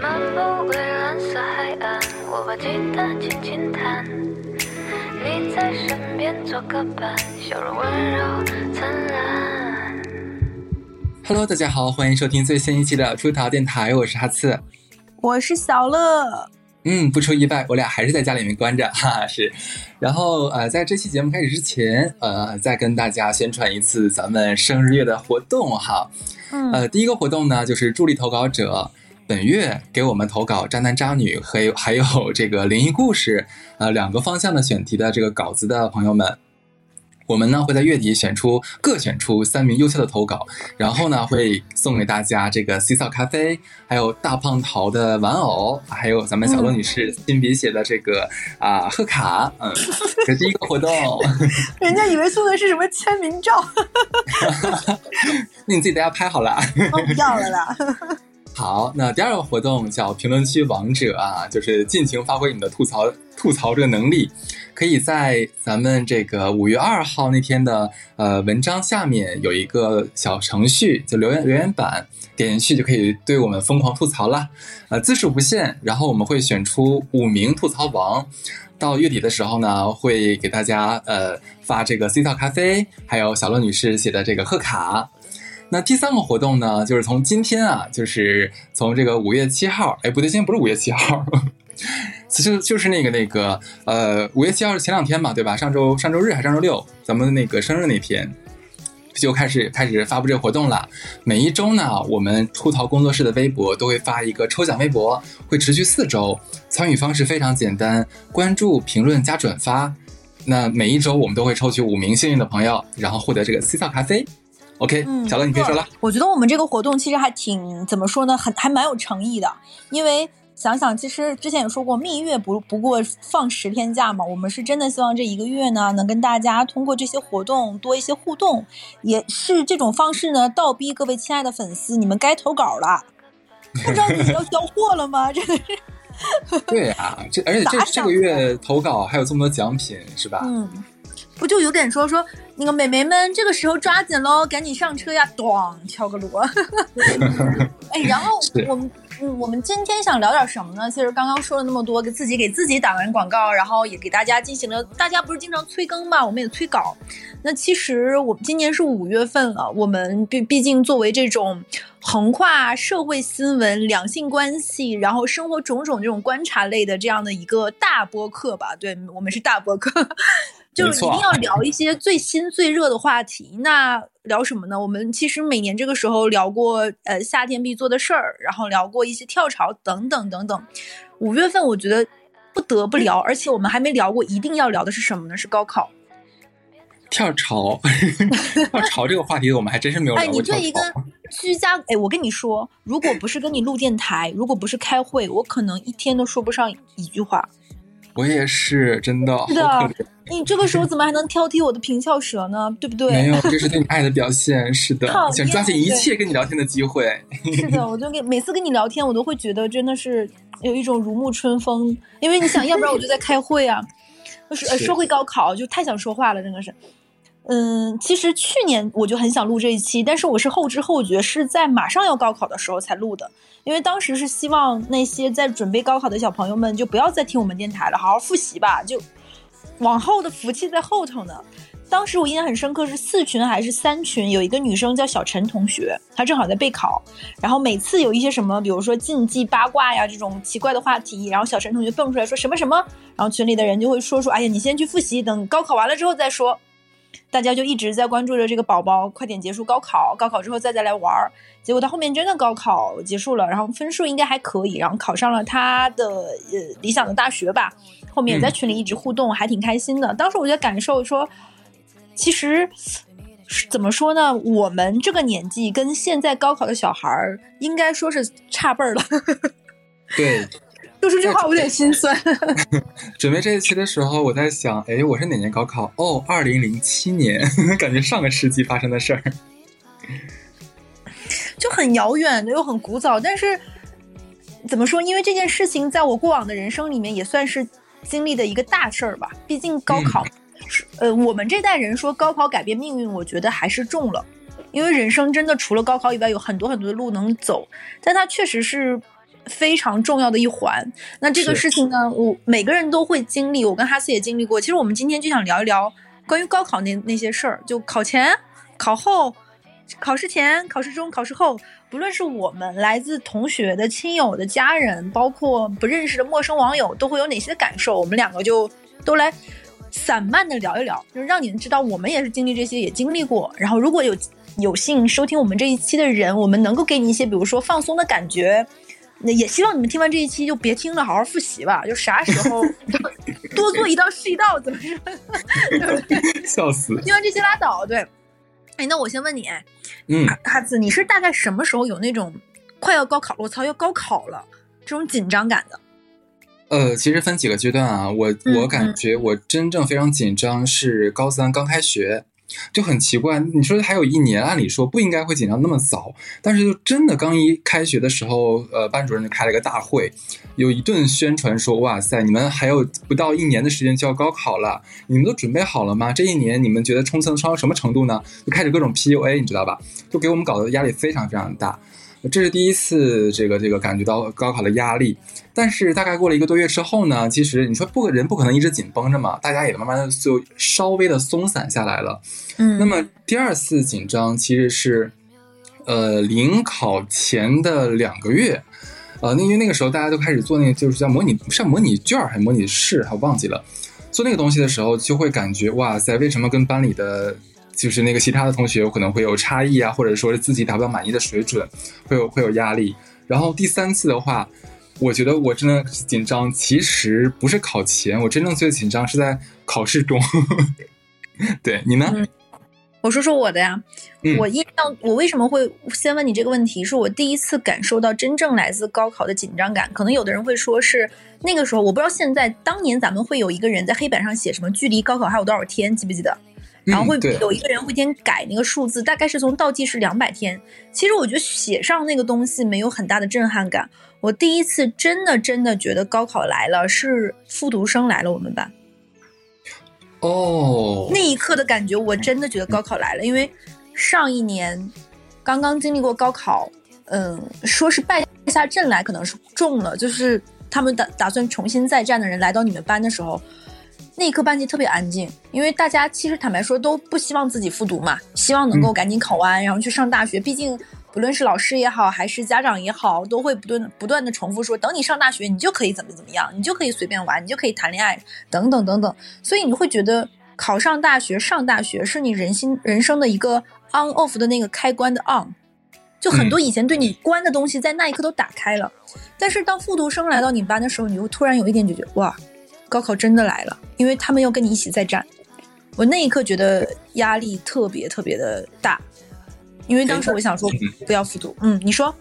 漫步蔚蓝色海岸，我把吉他轻轻弹，你在身边做个伴，笑容温柔灿烂。Hello，大家好，欢迎收听最新一期的出逃电台，我是哈次。我是小乐，嗯，不出意外，我俩还是在家里面关着，哈哈，是。然后呃，在这期节目开始之前，呃，再跟大家宣传一次咱们生日月的活动哈。嗯呃，第一个活动呢，就是助力投稿者本月给我们投稿渣男渣女，还有还 有这个灵异故事，呃，两个方向的选题的这个稿子的朋友们。我们呢会在月底选出各选出三名优秀的投稿，然后呢会送给大家这个 C 草咖啡，还有大胖桃的玩偶，还有咱们小罗女士亲笔写的这个啊贺卡，嗯，这是第一个活动。人家以为送的是什么签名照，那你自己在家拍好了。哦，不要了啦。好，那第二个活动叫评论区王者啊，就是尽情发挥你的吐槽吐槽这个能力，可以在咱们这个五月二号那天的呃文章下面有一个小程序，就留言留言板，点进去就可以对我们疯狂吐槽了，呃字数不限，然后我们会选出五名吐槽王。到月底的时候呢，会给大家呃发这个 C 套咖啡，还有小乐女士写的这个贺卡，那第三个活动呢，就是从今天啊，就是从这个五月七号，哎，不对，今天不是五月七号，其实就是那个那个呃，五月七号是前两天嘛，对吧？上周上周日还是上周六，咱们那个生日那天。就开始开始发布这个活动了。每一周呢，我们出逃工作室的微博都会发一个抽奖微博，会持续四周。参与方式非常简单，关注、评论加转发。那每一周我们都会抽取五名幸运的朋友，然后获得这个 C 草咖啡。OK，、嗯小乐你可以说了。我觉得我们这个活动其实还挺怎么说呢，很还蛮有诚意的，因为。想想，其实之前也说过，蜜月不不过放十天假嘛，我们是真的希望这一个月呢，能跟大家通过这些活动多一些互动，也是这种方式呢，倒逼各位亲爱的粉丝，你们该投稿了，不知道要交货了吗？真的是。对啊，这而且这这个月投稿还有这么多奖品，是吧？嗯，不就有点说说那个美眉们，这个时候抓紧喽，赶紧上车呀！咣，敲个锣。哎，然后我们嗯，我们今天想聊点什么呢？其实刚刚说了那么多，给自己给自己打完广告，然后也给大家进行了，大家不是经常催更嘛，我们也催稿。那其实我们今年是五月份了，我们毕毕竟作为这种横跨社会新闻、两性关系，然后生活种种这种观察类的这样的一个大播客吧，对我们是大播客。就是一定要聊一些最新最热的话题。那聊什么呢？我们其实每年这个时候聊过，呃，夏天必做的事儿，然后聊过一些跳槽等等等等。五月份我觉得不得不聊，而且我们还没聊过，一定要聊的是什么呢？是高考。跳槽，跳槽这个话题我们还真是没有哎，聊过跳你对一个。居家，哎，我跟你说，如果不是跟你录电台，如果不是开会，我可能一天都说不上一句话。我也是，真的是的。你这个时候怎么还能挑剔我的平翘舌呢？对不对？没有，这是对你爱的表现。是的，想抓紧一切跟你聊天的机会。是的，我就跟每次跟你聊天，我都会觉得真的是有一种如沐春风，因为你想要不然我就在开会啊，就是呃是说回高考，就太想说话了，真的是。嗯，其实去年我就很想录这一期，但是我是后知后觉，是在马上要高考的时候才录的，因为当时是希望那些在准备高考的小朋友们就不要再听我们电台了，好好复习吧，就往后的福气在后头呢。当时我印象很深刻，是四群还是三群，有一个女生叫小陈同学，她正好在备考，然后每次有一些什么，比如说禁忌八卦呀这种奇怪的话题，然后小陈同学蹦出来说什么什么，然后群里的人就会说说，哎呀，你先去复习，等高考完了之后再说。大家就一直在关注着这个宝宝快点结束高考，高考之后再再来玩儿。结果他后面真的高考结束了，然后分数应该还可以，然后考上了他的呃理想的大学吧。后面也在群里一直互动，还挺开心的。当时我就感受说，其实怎么说呢？我们这个年纪跟现在高考的小孩儿，应该说是差辈儿了。对，说出这话我有点心酸。准备这一期的时候，我在想，哎，我是哪年高考？哦，二零零七年，感觉上个世纪发生的事儿。就很遥远的又很古早，但是怎么说？因为这件事情在我过往的人生里面也算是经历的一个大事儿吧。毕竟高考，是呃，我们这代人说高考改变命运，我觉得还是重了。因为人生真的除了高考以外，有很多很多的路能走，但它确实是非常重要的一环。那这个事情呢，我每个人都会经历，我跟哈斯也经历过。其实我们今天就想聊一聊关于高考那那些事儿，就考前、考后、考试前、考试中、考试后，不论是我们来自同学的、亲友的、家人，包括不认识的陌生网友，都会有哪些感受？我们两个就都来散漫的聊一聊，就是让你们知道我们也是经历这些，也经历过。然后如果有有幸收听我们这一期的人，我们能够给你一些，比如说放松的感觉。那也希望你们听完这一期就别听了，好好复习吧。就啥时候 多做一道是一道，怎么说？对不对？笑死。听完这些拉倒。对，哎，那我先问你，哎，嗯，哈哈子，你是大概什么时候有那种快要高考了，我操，要高考了这种紧张感的？呃，其实分几个阶段啊，我嗯我感觉我真正非常紧张是高三刚开学，就很奇怪。你说还有一年，按理说不应该会紧张那么早，但是就真的刚一开学的时候，呃，班主任就开了一个大会，有一顿宣传说，哇塞，你们还有不到一年的时间就要高考了，你们都准备好了吗？这一年你们觉得冲刺能冲到什么程度呢？就开始各种 PUA，你知道吧？就给我们搞得压力非常非常大。这是第一次，这个这个感觉到高考的压力。但是大概过了一个多月之后呢，其实你说不人不可能一直紧绷着嘛，大家也慢慢的就稍微的松散下来了。嗯那么第二次紧张其实是，呃，临考前的两个月，呃，那因为那个时候大家都开始做那个就是叫模拟，是模拟卷儿还是模拟试，还忘记了。做那个东西的时候，就会感觉哇塞，为什么跟班里的就是那个其他的同学有可能会有差异啊，或者说是自己达不到满意的水准，会有会有压力。然后第三次的话，我觉得我真的紧张，其实不是考前，我真正最紧张是在考试中。对你呢？嗯我说说我的呀，嗯我印象，我为什么会先问你这个问题？是我第一次感受到真正来自高考的紧张感。可能有的人会说是那个时候，我不知道现在，当年咱们会有一个人在黑板上写什么距离高考还有多少天，记不记得？然后会有一个人会先改那个数字，大概是从倒计时两百天。其实我觉得写上那个东西没有很大的震撼感。我第一次真的真的觉得高考来了，是复读生来了我们班。哦，那一刻的感觉，我真的觉得高考来了，因为上一年刚刚经历过高考，嗯，说是败下阵来，可能是中了，就是他们打打算重新再战的人来到你们班的时候，那一刻班级特别安静，因为大家其实坦白说都不希望自己复读嘛，希望能够赶紧考完，然后去上大学，毕竟。不论是老师也好，还是家长也好，都会不断不断的重复说，等你上大学，你就可以怎么怎么样，你就可以随便玩，你就可以谈恋爱，等等等等。所以你会觉得考上大学、上大学是你人心人生的一个 on off 的那个开关的 on，就很多以前对你关的东西在那一刻都打开了。但是当复读生来到你班的时候，你会突然有一点就觉得哇，高考真的来了，因为他们要跟你一起再战。我那一刻觉得压力特别特别的大，因为当时我想说不要复读。嗯，你说？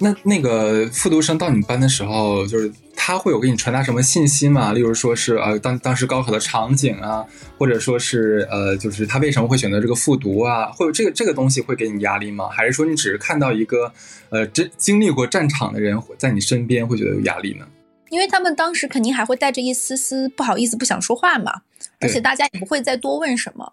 那那个复读生到你们班的时候，就是他会有给你传达什么信息吗？例如说是呃当当时高考的场景啊，或者说是呃就是他为什么会选择这个复读啊？会有这个这个东西会给你压力吗？还是说你只是看到一个呃真经历过战场的人在你身边会觉得有压力呢？因为他们当时肯定还会带着一丝丝不好意思、不想说话嘛，而且大家也不会再多问什么。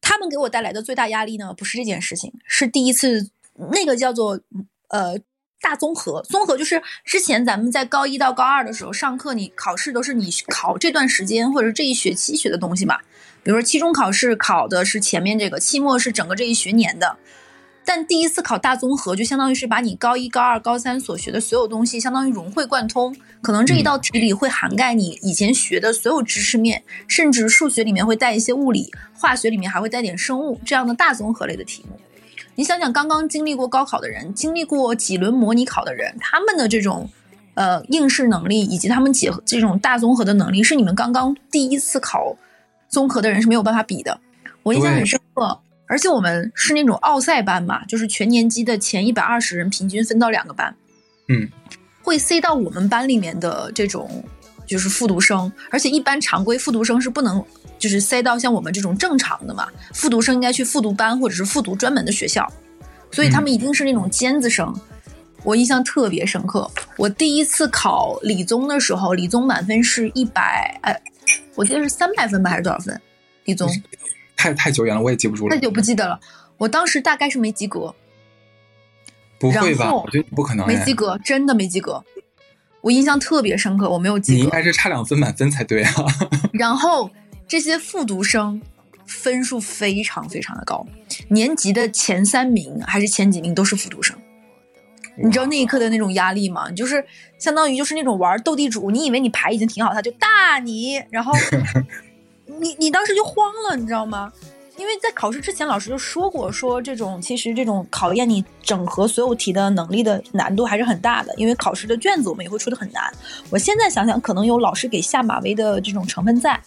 他们给我带来的最大压力呢，不是这件事情，是第一次那个叫做呃大综合。综合就是之前咱们在高一到高二的时候上课，你考试都是你考这段时间或者这一学期学的东西嘛。比如说期中考试考的是前面这个，期末是整个这一学年的。但第一次考大综合，就相当于是把你高一、高二、高三所学的所有东西，相当于融会贯通。可能这一道题里会涵盖你以前学的所有知识面，甚至数学里面会带一些物理，化学里面还会带点生物这样的大综合类的题目。你想想，刚刚经历过高考的人，经历过几轮模拟考的人，他们的这种呃应试能力，以及他们结合这种大综合的能力，是你们刚刚第一次考综合的人是没有办法比的。我印象很深刻。而且我们是那种奥赛班嘛，就是全年级的前一百二十人平均分到两个班，嗯，会塞到我们班里面的这种就是复读生，而且一般常规复读生是不能就是塞到像我们这种正常的嘛，复读生应该去复读班或者是复读专门的学校，所以他们一定是那种尖子生。我印象特别深刻，我第一次考理综的时候，理综满分是一百，哎，我记得是三百分吧，还是多少分？理综。太太久远了，我也记不住了。太久不记得了，我当时大概是没及格。不会吧？我觉得不可能。没及格，真的没及格。我印象特别深刻，我没有及格。你应该是差两分满分才对啊。然后这些复读生分数非常非常的高，年级的前三名还是前几名都是复读生。你知道那一刻的那种压力吗？就是相当于就是那种玩斗地主，你以为你牌已经挺好，他就大你，然后你你当时就慌了，你知道吗？因为在考试之前，老师就说过，说这种其实这种考验你整合所有题的能力的难度还是很大的，因为考试的卷子我们也会出的很难。我现在想想，可能有老师给下马威的这种成分在，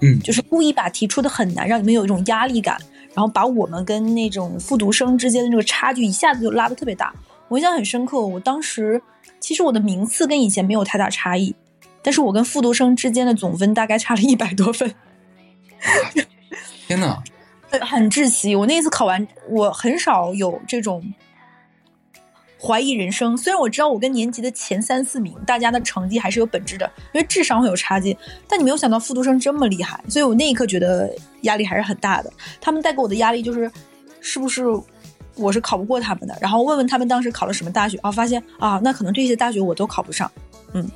嗯就是故意把题出的很难，让你们有一种压力感，然后把我们跟那种复读生之间的这个差距一下子就拉得特别大。我印象很深刻，我当时其实我的名次跟以前没有太大差异，但是我跟复读生之间的总分大概差了一百多分，天哪，呃很窒息。我那次考完，我很少有这种怀疑人生。虽然我知道我跟年级的前三四名，大家的成绩还是有本质的，因为智商会有差距，但你没有想到复读生这么厉害，所以我那一刻觉得压力还是很大的。他们带给我的压力就是，是不是我是考不过他们的？然后问问他们当时考了什么大学，啊，发现啊，那可能这些大学我都考不上。嗯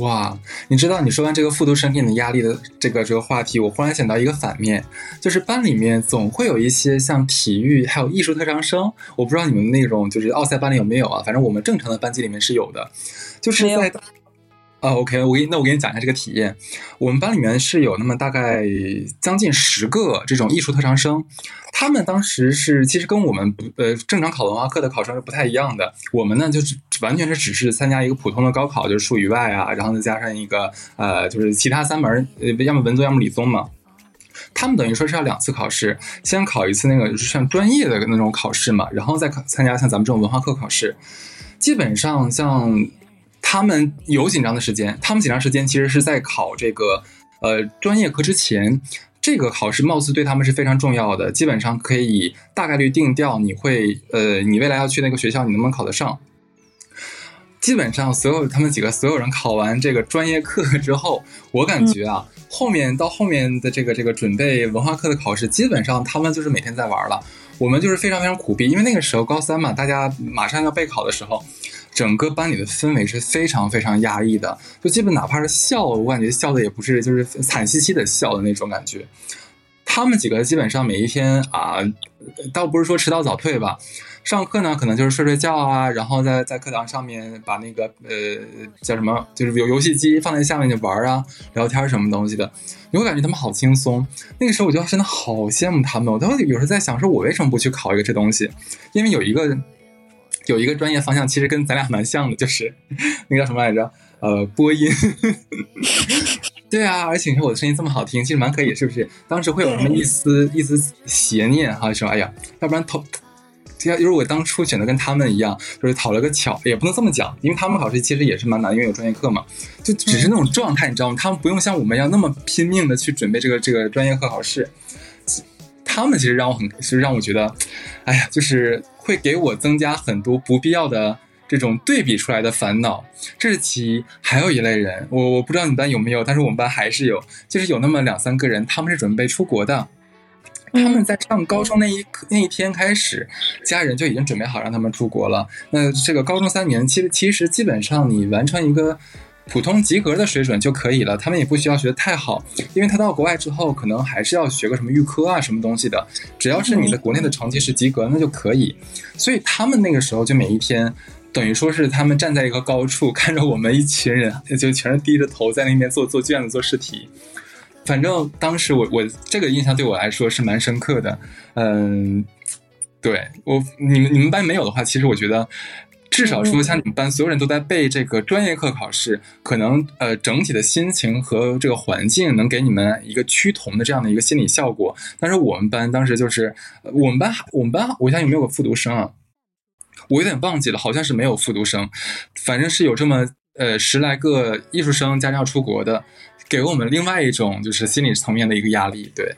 哇！你知道，你说完这个复读生给你的压力的这个这个话题，我忽然想到一个反面，就是班里面总会有一些像体育还有艺术特长生，我不知道你们那种就是奥赛班里有没有啊？反正我们正常的班级里面是有的，就是在。啊、o k 我给你，那我给你讲一下这个体验。我们班里面是有那么大概将近十个这种艺术特长生，他们当时是其实跟我们不呃正常考文化课的考生是不太一样的。我们呢就是完全是只是参加一个普通的高考，就是数语外啊，然后再加上一个呃就是其他三门呃要么文综要么理综嘛。他们等于说是要两次考试，先考一次那个就是像专业的那种考试嘛，然后再考参加像咱们这种文化课考试。基本上像他们有紧张的时间，他们紧张时间其实是在考这个呃专业课之前。这个考试貌似对他们是非常重要的，基本上可以大概率定调你会呃你未来要去那个学校你能不能考得上。基本上所有他们几个所有人考完这个专业课之后，我感觉啊，后面到后面的这个这个准备文化课的考试，基本上他们就是每天在玩了。我们就是非常非常苦逼，因为那个时候高三嘛，大家马上要备考的时候，整个班里的氛围是非常非常压抑的，就基本哪怕是笑，我感觉笑的也不是就是惨兮兮的笑的那种感觉。他们几个基本上每一天啊，倒不是说迟到早退吧，上课呢可能就是睡睡觉啊，然后在在课堂上面把那个呃叫什么，就是有游戏机放在下面就玩啊，聊天什么东西的，你会感觉他们好轻松。那个时候我就真的好羡慕他们，我都有时候在想，说我为什么不去考一个这东西？因为有一个有一个专业方向，其实跟咱俩蛮像的，就是 那个叫什么来着？呃，播音。对啊，而且你说我的声音这么好听，其实蛮可以，是不是？当时会有什么一丝一丝邪念哈，说哎呀，要不然投，要如果当初选择跟他们一样，就是讨了个巧，也不能这么讲，因为他们考试其实也是蛮难，因为有专业课嘛，就只是那种状态，你知道吗？他们不用像我们一样那么拼命的去准备这个这个专业课考试，他们其实让我很，是让我觉得，哎呀，就是会给我增加很多不必要的。这种对比出来的烦恼，这是其一。还有一类人，我我不知道你们班有没有，但是我们班还是有，就是有那么两三个人，他们是准备出国的。他们在上高中那一刻那一天开始，家人就已经准备好让他们出国了。那这个高中三年，其实其实基本上你完成一个普通及格的水准就可以了。他们也不需要学得太好，因为他到国外之后，可能还是要学个什么预科啊什么东西的。只要是你的国内的成绩是及格，那就可以。所以他们那个时候就每一天。等于说是他们站在一个高处，看着我们一群人，就全是低着头在那边做做卷子、做试题。反正当时我我这个印象对我来说是蛮深刻的。嗯，对我你们你们班没有的话，其实我觉得至少说像你们班所有人都在背这个专业课考试，可能呃整体的心情和这个环境能给你们一个趋同的这样的一个心理效果。但是我们班当时就是我们班我们班我想有没有个复读生啊？我有点忘记了，好像是没有复读生，反正是有这么呃十来个艺术生家长要出国的，给我们另外一种就是心理层面的一个压力。对，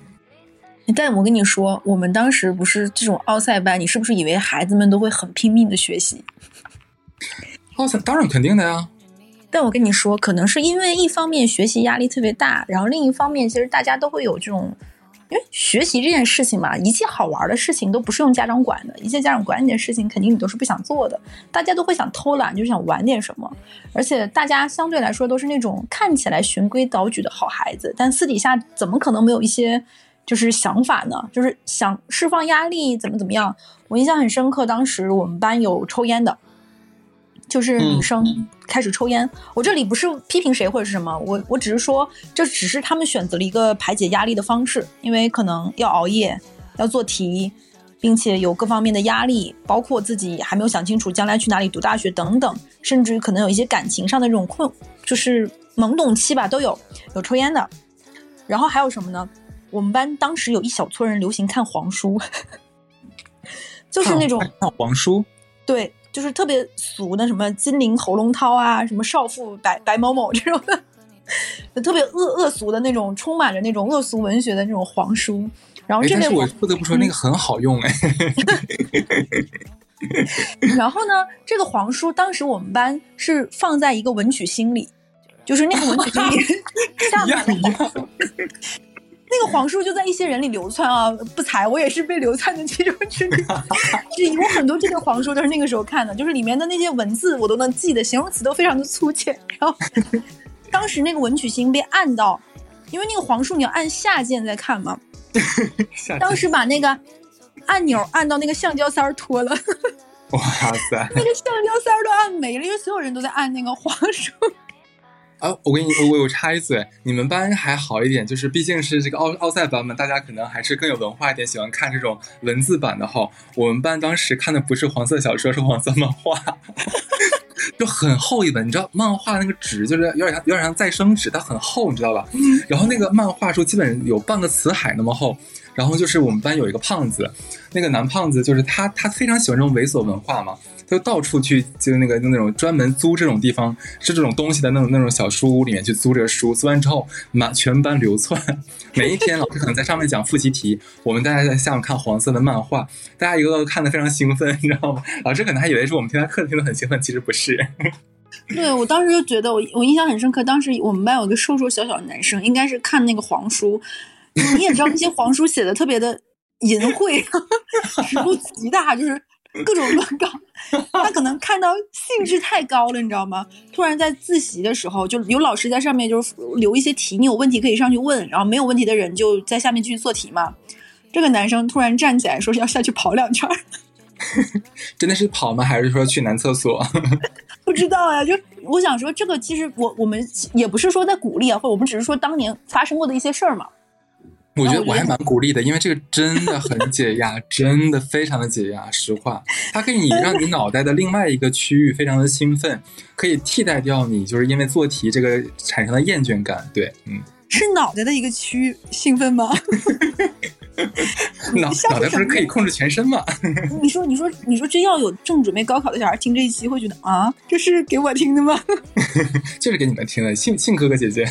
但我跟你说，我们当时不是这种奥赛班，你是不是以为孩子们都会很拼命的学习？哦当然肯定的呀。但我跟你说，可能是因为一方面学习压力特别大，然后另一方面其实大家都会有这种因为学习这件事情嘛，一切好玩的事情都不是用家长管的，一切家长管你的事情，肯定你都是不想做的。大家都会想偷懒，就想玩点什么，而且大家相对来说都是那种看起来循规蹈矩的好孩子，但私底下怎么可能没有一些就是想法呢？就是想释放压力，怎么怎么样？我印象很深刻，当时我们班有抽烟的。就是女生开始抽烟，我这里不是批评谁或者是什么，我我只是说，这只是他们选择了一个排解压力的方式，因为可能要熬夜，要做题，并且有各方面的压力，包括自己还没有想清楚将来去哪里读大学等等，甚至于可能有一些感情上的这种困，就是懵懂期吧，都有有抽烟的，然后还有什么呢？我们班当时有一小撮人流行看黄书，就是那种看黄书，对。就是特别俗的，什么金陵喉咙涛啊，什么少妇白白某某这种的，特别恶恶俗的那种，充满着那种恶俗文学的那种黄书。然后这边我不得不说那个很好用哎。然后呢，这个黄书当时我们班是放在一个文曲星里，就是那个文曲星里 下面的黄书。那个黄书就在一些人里流窜啊，不才，我也是被流窜的其中之一。有很多这个黄书都是那个时候看的，就是里面的那些文字我都能记得，形容词都非常的粗浅。然后 当时那个文曲星被按到，因为那个黄书你要按下键再看嘛。当时把那个按钮按到那个橡胶塞儿脱了。哇塞！那个橡胶塞儿都按没了，因为所有人都在按那个黄书。啊，我跟你，我我插一嘴，你们班还好一点，就是毕竟是这个奥奥赛班嘛，大家可能还是更有文化一点，喜欢看这种文字版的哈。我们班当时看的不是黄色小说，是黄色漫画，就很厚一本，你知道，漫画那个纸就是有点像有点像再生纸，它很厚，你知道吧？然后那个漫画书基本有半个辞海那么厚。然后就是我们班有一个胖子，那个男胖子就是他，他非常喜欢这种猥琐文化嘛，就到处去，就那个那种专门租这种地方是这种东西的那种那种小书屋里面去租这个书，租完之后满全班流窜，每一天老师可能在上面讲复习题，我们大家在下面看黄色的漫画，大家一个个看的非常兴奋，你知道吗？老师可能还以为是我们听他课听的很兴奋，其实不是。对我当时就觉得我我印象很深刻，当时我们班有个瘦瘦小小的男生，应该是看那个黄书。你也知道那些黄书写的特别的淫秽，尺度极大，就是各种乱搞。他可能看到兴致太高了，你知道吗？突然在自习的时候，就有老师在上面就是留一些题，你有问题可以上去问，然后没有问题的人就在下面继续做题嘛。这个男生突然站起来说是要下去跑两圈，真的是跑吗？还是说去男厕所？不知道呀。就我想说，这个其实我我们也不是说在鼓励啊，或者我们只是说当年发生过的一些事儿嘛。我觉得我还蛮鼓励的，因为这个真的很解压，真的非常的解压。实话，它可以让你脑袋的另外一个区域非常的兴奋，可以替代掉你就是因为做题这个产生的厌倦感。对，嗯，是脑袋的一个区域兴奋吗？脑脑袋不是可以控制全身吗？你说，你说，你说，真要有正准备高考的小孩听这一期，会觉得啊，这是给我听的吗？就是给你们听的，信信哥哥姐姐。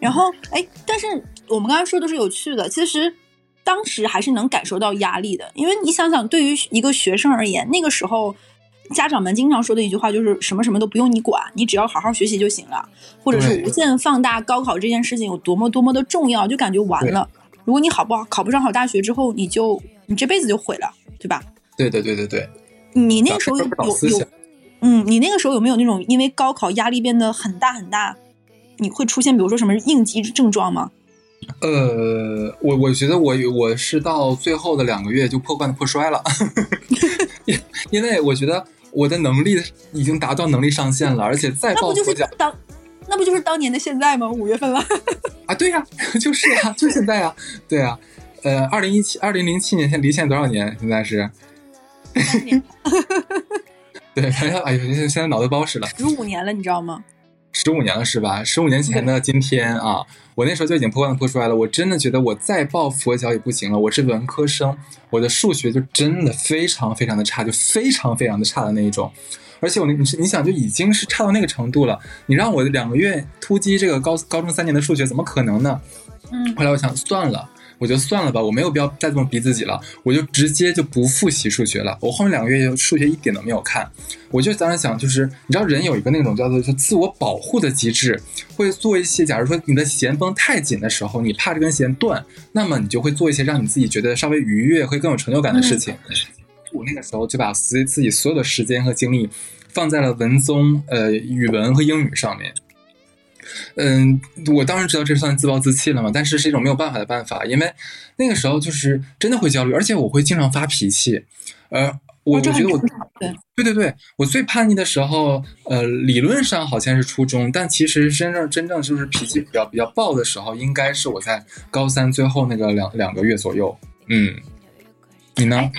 然后，哎，但是。我们刚才说都是有趣的，其实当时还是能感受到压力的，因为你想想，对于一个学生而言，那个时候家长们经常说的一句话就是什么什么都不用你管，你只要好好学习就行了，或者是无限放大高考这件事情有多么多么的重要，就感觉完了。如果你好不好考不上好大学之后，你就你这辈子就毁了，对吧？对对对对对。你那个时候有有嗯，你那个时候有没有那种因为高考压力变得很大很大，你会出现比如说什么应激症状吗？呃，我我觉得我我是到最后的两个月就破罐子破摔了，因因为我觉得我的能力已经达到能力上限了，而且再报佛脚当，那不就是当年的现在吗？五月份了啊，对呀，就是呀，就现在呀，对呀，呃，二零一七二零零七年现离现在多少年？现在是三年，对，哎呀，哎呀，现在脑子不好使了，十五年了，你知道吗？十五年了是吧？十五年前的今天啊，我那时候就已经破罐子破摔了。我真的觉得我再抱佛脚也不行了。我是文科生，我的数学就真的非常非常的差，就非常非常的差的那一种。而且我那你是你想就已经是差到那个程度了。你让我两个月突击这个高高中三年的数学，怎么可能呢？嗯。后来我想算了，我就算了吧，我没有必要再这么逼自己了，我就直接就不复习数学了。我后面两个月数学一点都没有看，我就当时想，就是你知道人有一个那种叫做就自我保护的机制，会做一些，假如说你的弦绷太紧的时候，你怕这根弦断，那么你就会做一些让你自己觉得稍微愉悦、会更有成就感的事情。我那个时候就把自自己所有的时间和精力放在了文综、呃语文和英语上面。嗯，我当然知道这算自暴自弃了嘛，但是是一种没有办法的办法，因为那个时候就是真的会焦虑，而且我会经常发脾气。呃，我我觉得我对对对对，我最叛逆的时候，呃，理论上好像是初中，但其实真正真正就是脾气比较比较暴的时候，应该是我在高三最后那个两两个月左右。嗯，你呢？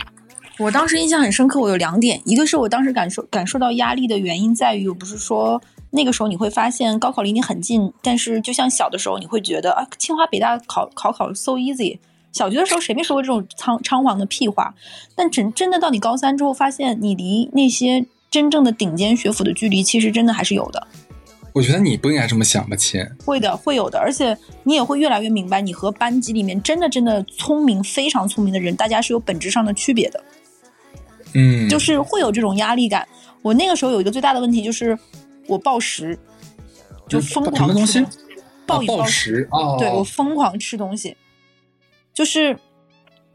我当时印象很深刻，我有两点，一个是我当时感受感受到压力的原因在于，我不是说那个时候你会发现高考离你很近，但是就像小的时候你会觉得啊，清华北大考考考 so easy，小学的时候谁没说过这种苍猖狂的屁话？但真真的到你高三之后，发现你离那些真正的顶尖学府的距离，其实真的还是有的。我觉得你不应该这么想吧，亲。会的，会有的，而且你也会越来越明白，你和班级里面真的真的聪明、非常聪明的人，大家是有本质上的区别的。嗯，就是会有这种压力感。我那个时候有一个最大的问题就是我暴食，就疯什么狂东西吃？暴饮暴暴食。啊哦，对我疯狂吃东西，就是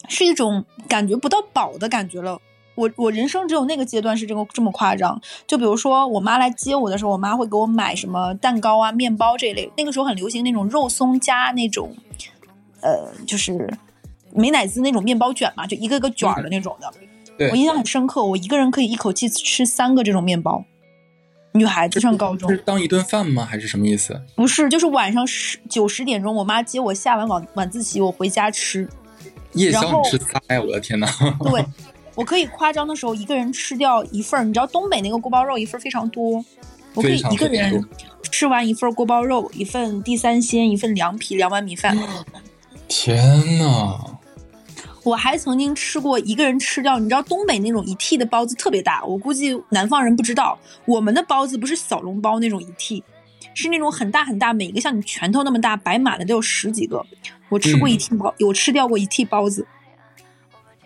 是一种感觉不到饱的感觉了。我我人生只有那个阶段是这个这么夸张。就比如说我妈来接我的时候，我妈会给我买什么蛋糕啊、面包这一类。那个时候很流行那种肉松加那种，呃，就是美乃滋那种面包卷嘛，就一个个卷儿的那种的。对我印象很深刻，我一个人可以一口气吃三个这种面包。女孩子上高中是当一顿饭吗？还是什么意思？不是，就是晚上十九十点钟，我妈接我下完晚晚自习，我回家吃。夜宵吃仨呀！我的天呐！对，我可以夸张的时候一个人吃掉一份儿。你知道东北那个锅包肉一份非常多，我可以一个人吃完一份锅包肉，一份地三鲜，一份凉皮，两碗米饭。天呐！我还曾经吃过一个人吃掉，你知道东北那种一屉的包子特别大，我估计南方人不知道，我们的包子不是小笼包那种一屉，是那种很大很大，每个像你拳头那么大，摆满了都有十几个。我吃过一屉包，我吃掉过一屉包子。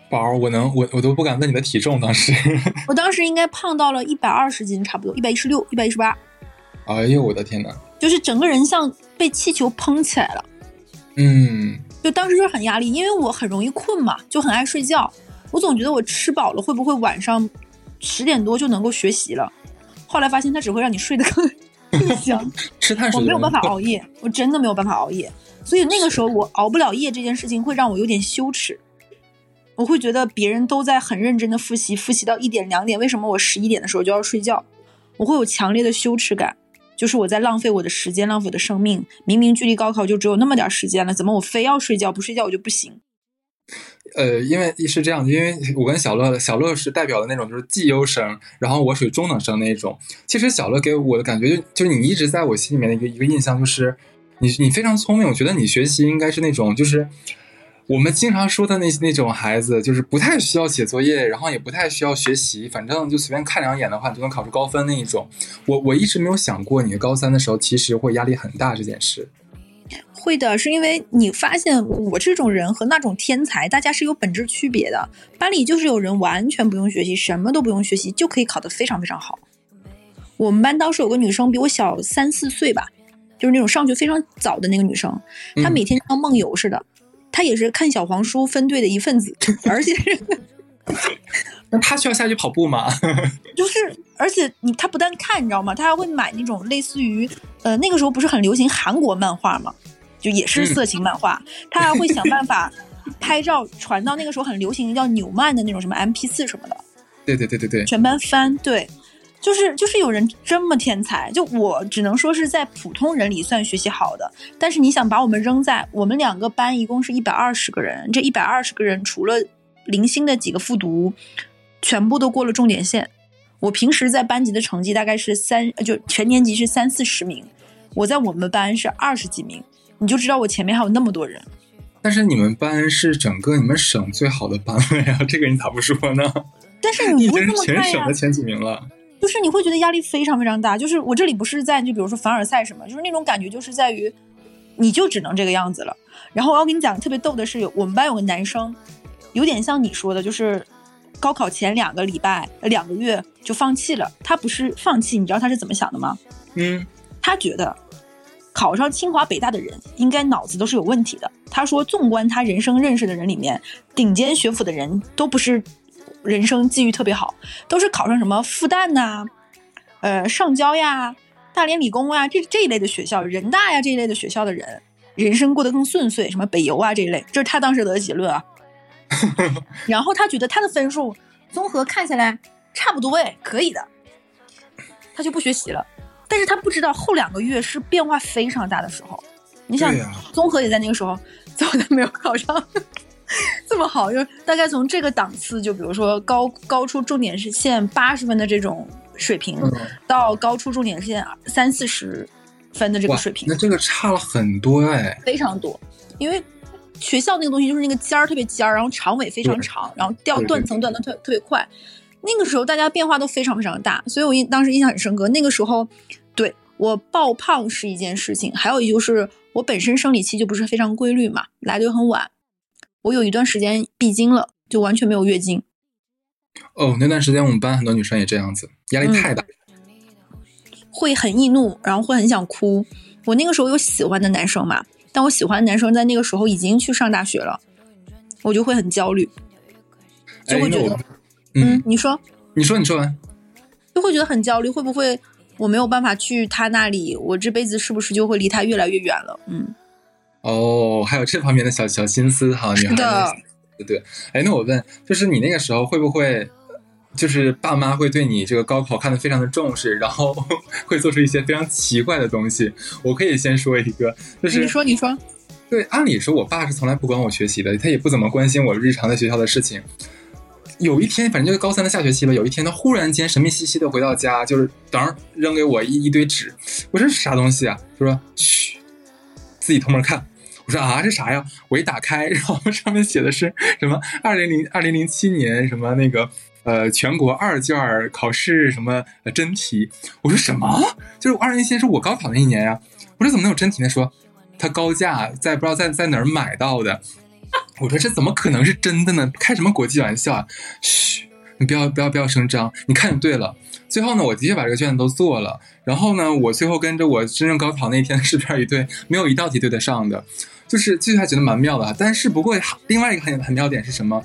宝儿，我能，我我都不敢问你的体重，当时。我当时应该胖到了一百二十斤，差不多一百一十六、一百一十八，哎呦，我的天呐！就是整个人像被气球蓬起来了。嗯，就当时就是很压力，因为我很容易困嘛，就很爱睡觉。我总觉得我吃饱了会不会晚上十点多就能够学习了？后来发现它只会让你睡得更 更香。吃碳水我没有办法熬夜，我真的没有办法熬夜。所以那个时候我熬不了夜这件事情会让我有点羞耻。我会觉得别人都在很认真的复习，复习到一点两点，为什么我十一点的时候就要睡觉？我会有强烈的羞耻感，就是我在浪费我的时间，浪费我的生命。明明距离高考就只有那么点时间了，怎么我非要睡觉？不睡觉我就不行。呃，因为是这样，因为我跟小乐，小乐是代表的那种就是绩优生，然后我属于中等生那一种。其实小乐给我的感觉就就你一直在我心里面的一个一个印象就是你你非常聪明，我觉得你学习应该是那种就是我们经常说的那那种孩子，就是不太需要写作业，然后也不太需要学习，反正就随便看两眼的话，你就能考出高分那一种。我我一直没有想过你高三的时候其实会压力很大这件事。会的，是因为你发现我这种人和那种天才，大家是有本质区别的。班里就是有人完全不用学习，什么都不用学习，就可以考得非常非常好。我们班当时有个女生比我小三四岁吧，就是那种上学非常早的那个女生，她嗯每天像梦游似的。她也是看小黄书分队的一份子，而且是 那他需要下去跑步吗？就是，而且你他不但看，你知道吗？他还会买那种类似于，呃，那个时候不是很流行韩国漫画嘛，就也是色情漫画，他还会想办法拍照传到那个时候很流行叫纽曼的那种什么 MP 四什么的，对对对对对，全班翻，对，就是就是有人这么天才，就我只能说是在普通人里算学习好的，但是你想把我们扔在我们两个班一共是一百二十个人，这一百二十个人除了零星的几个复读，全部都过了重点线。我平时在班级的成绩大概是三，呃就全年级是三四十名，我在我们班是二十几名，你就知道我前面还有那么多人。但是你们班是整个你们省最好的班了呀，这个你咋不说呢？但是你已经是全这么看呀省的，前几名了。就是你会觉得压力非常非常大。就是我这里不是在就比如说凡尔赛什么，就是那种感觉，就是在于你就只能这个样子了。然后我要跟你讲，特别逗的是，有我们班有个男生，有点像你说的，就是高考前两个礼拜、呃两个月就放弃了。他不是放弃，你知道他是怎么想的吗？嗯，他觉得考上清华北大的人应该脑子都是有问题的。他说，纵观他人生认识的人里面，顶尖学府的人都不是人生际遇特别好，都是考上什么复旦呐、呃上交呀、大连理工啊这这一类的学校，人大呀这一类的学校的人，人生过得更顺遂，什么北邮啊这一类，这是他当时得的结论啊。然后他觉得他的分数综合看下来差不多哎，可以的，他就不学习了。但是他不知道后两个月是变化非常大的时候。你想综合也在那个时候，最后他没有考上 这么好，就是大概从这个档次，就比如说高高出重点是线八十分的这种水平，嗯到高出重点线三四十分的这个水平那，这个差了很多哎。非常多。因为学校那个东西就是那个尖儿特别尖儿，然后长尾非常长，然后掉断层断的特特别快。那个时候大家变化都非常非常大，所以我印当时印象很深刻。那个时候，对我爆胖是一件事情，还有一就是我本身生理期就不是非常规律嘛，来的又很晚，我有一段时间闭经了，就完全没有月经。哦，那段时间我们班很多女生也这样子，压力太大。会很易怒，然后会很想哭。我那个时候有喜欢的男生嘛，但我喜欢的男生在那个时候已经去上大学了，我就会很焦虑，就会觉得，，嗯，你说，你说，你说完。就会觉得很焦虑，会不会我没有办法去他那里，我这辈子是不是就会离他越来越远了？嗯，哦，还有这方面的小小心思哈，女孩子的对对。哎，那我问，就是你那个时候会不会，就是爸妈会对你这个高考看得非常的重视，然后 会做出一些非常奇怪的东西？我可以先说一个，就是你说，你说，对，按理说我爸是从来不管我学习的，他也不怎么关心我日常在学校的事情。有一天，反正就是高三的下学期吧，有一天他忽然间神秘兮兮的回到家，就是当扔给我一一堆纸，我说是啥东西啊？他说嘘，自己偷摸看。我说啊，这啥呀？我一打开，然后上面写的是什么？二零零二零零七年什么那个呃全国二卷考试什么真题？我说什么？就是二零零七年是我高考那一年呀、我说怎么能有真题呢？说他高价在不知道在在哪儿买到的。我说这怎么可能是真的呢？开什么国际玩笑啊！嘘，你不要不要不要声张，你看就对了。最后呢，我的确把这个卷子都做了。然后呢，我最后跟着我真正高考那天 试卷一对，没有一道题对得上的，就是其实还觉得蛮妙的。但是不过另外一个很很妙点是什么？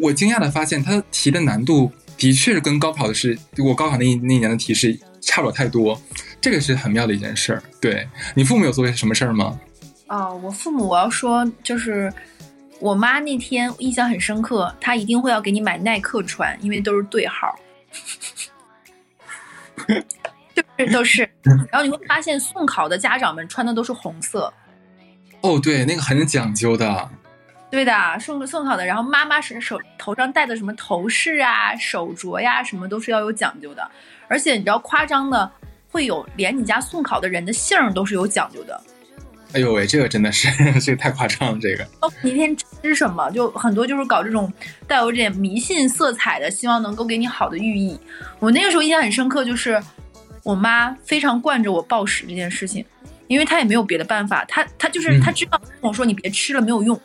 我惊讶的发现，它题的难度的确是跟高考的是我高考那一那一年的题是差不了太多，这个是很妙的一件事儿。对你父母有做些什么事儿吗？哦，我父母我要说，就是我妈那天印象很深刻，她一定会要给你买耐克穿，因为都是对号，就是都是。然后你会发现送考的家长们穿的都是红色，哦，对，那个很讲究的。对的，送送考的。然后妈妈是手头上戴的什么头饰啊、手镯呀，什么都是要有讲究的。而且你知道夸张的，会有连你家送考的人的姓儿都是有讲究的。哎呦喂，这个真的是 这个太夸张了，这个。哦，你那天吃什么？就很多就是搞这种带有点迷信色彩的，希望能够给你好的寓意。我那个时候印象很深刻，就是我妈非常惯着我暴食这件事情，因为她也没有别的办法，她她就是嗯她知道跟我说你别吃了没有用，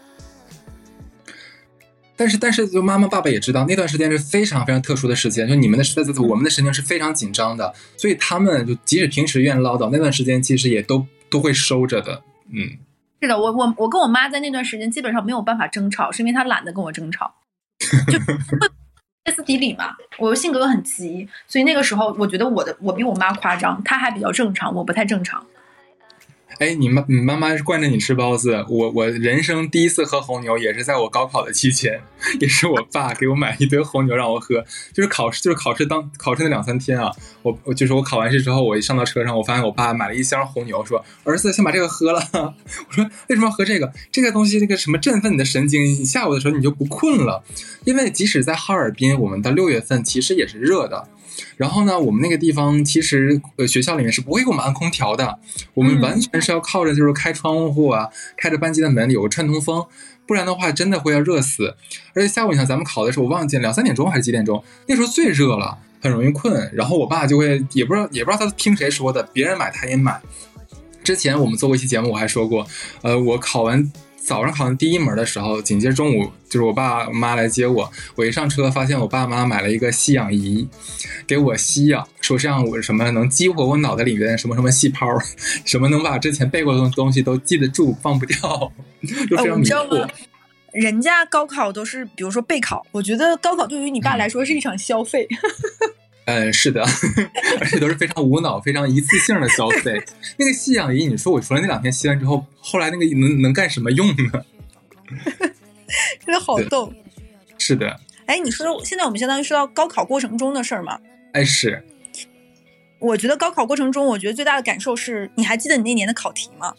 但是但是，就妈妈爸爸也知道那段时间是非常非常特殊的时间，就你们的在在我们的神经是非常紧张的，所以他们就即使平时愿意唠叨，那段时间其实也都都会收着的。嗯，是的，我我我跟我妈在那段时间基本上没有办法争吵，是因为她懒得跟我争吵，就 歇斯底里嘛。我性格又很急，所以那个时候我觉得我的我比我妈夸张，她还比较正常，我不太正常。哎，你妈你妈妈是惯着你吃包子，我我人生第一次喝红牛也是在我高考的期间，也是我爸给我买一堆红牛让我喝，就是考试就是考试当考试那两三天啊，我我就是我考完试之后，我一上到车上，我发现我爸买了一箱红牛，说儿子先把这个喝了。我说为什么要喝这个？这个东西那个什么振奋你的神经，你下午的时候你就不困了，因为即使在哈尔滨，我们的六月份其实也是热的。然后呢，我们那个地方其实呃学校里面是不会给我们安空调的，我们嗯完全是要靠着就是开窗户啊，开着班级的门有个串通风，不然的话真的会要热死。而且下午你想咱们考的时候，我忘记了两三点钟还是几点钟，那时候最热了，很容易困。然后我爸就会也不知道也不知道他听谁说的，别人买他也买。之前我们做过一期节目，我还说过，呃，我考完早上考完第一门的时候，紧接着中午就是我爸妈来接我，我一上车发现我爸妈买了一个吸氧仪，给我吸氧，说是让我什么能激活我脑袋里面什么什么细胞，什么能把之前背过的东西都记得住，忘不掉，就非常迷惑。人家高考都是，比如说备考，我觉得高考对于你爸来说是一场消费。嗯，是的，而且都是非常无脑、非常一次性的消费。那个吸氧仪，你说我除了那两天吸完之后，后来那个能能干什么用呢？真的好逗。是的。哎，你说现在我们相当于说到高考过程中的事儿吗？哎，是。我觉得高考过程中，我觉得最大的感受是，你还记得你那年的考题吗？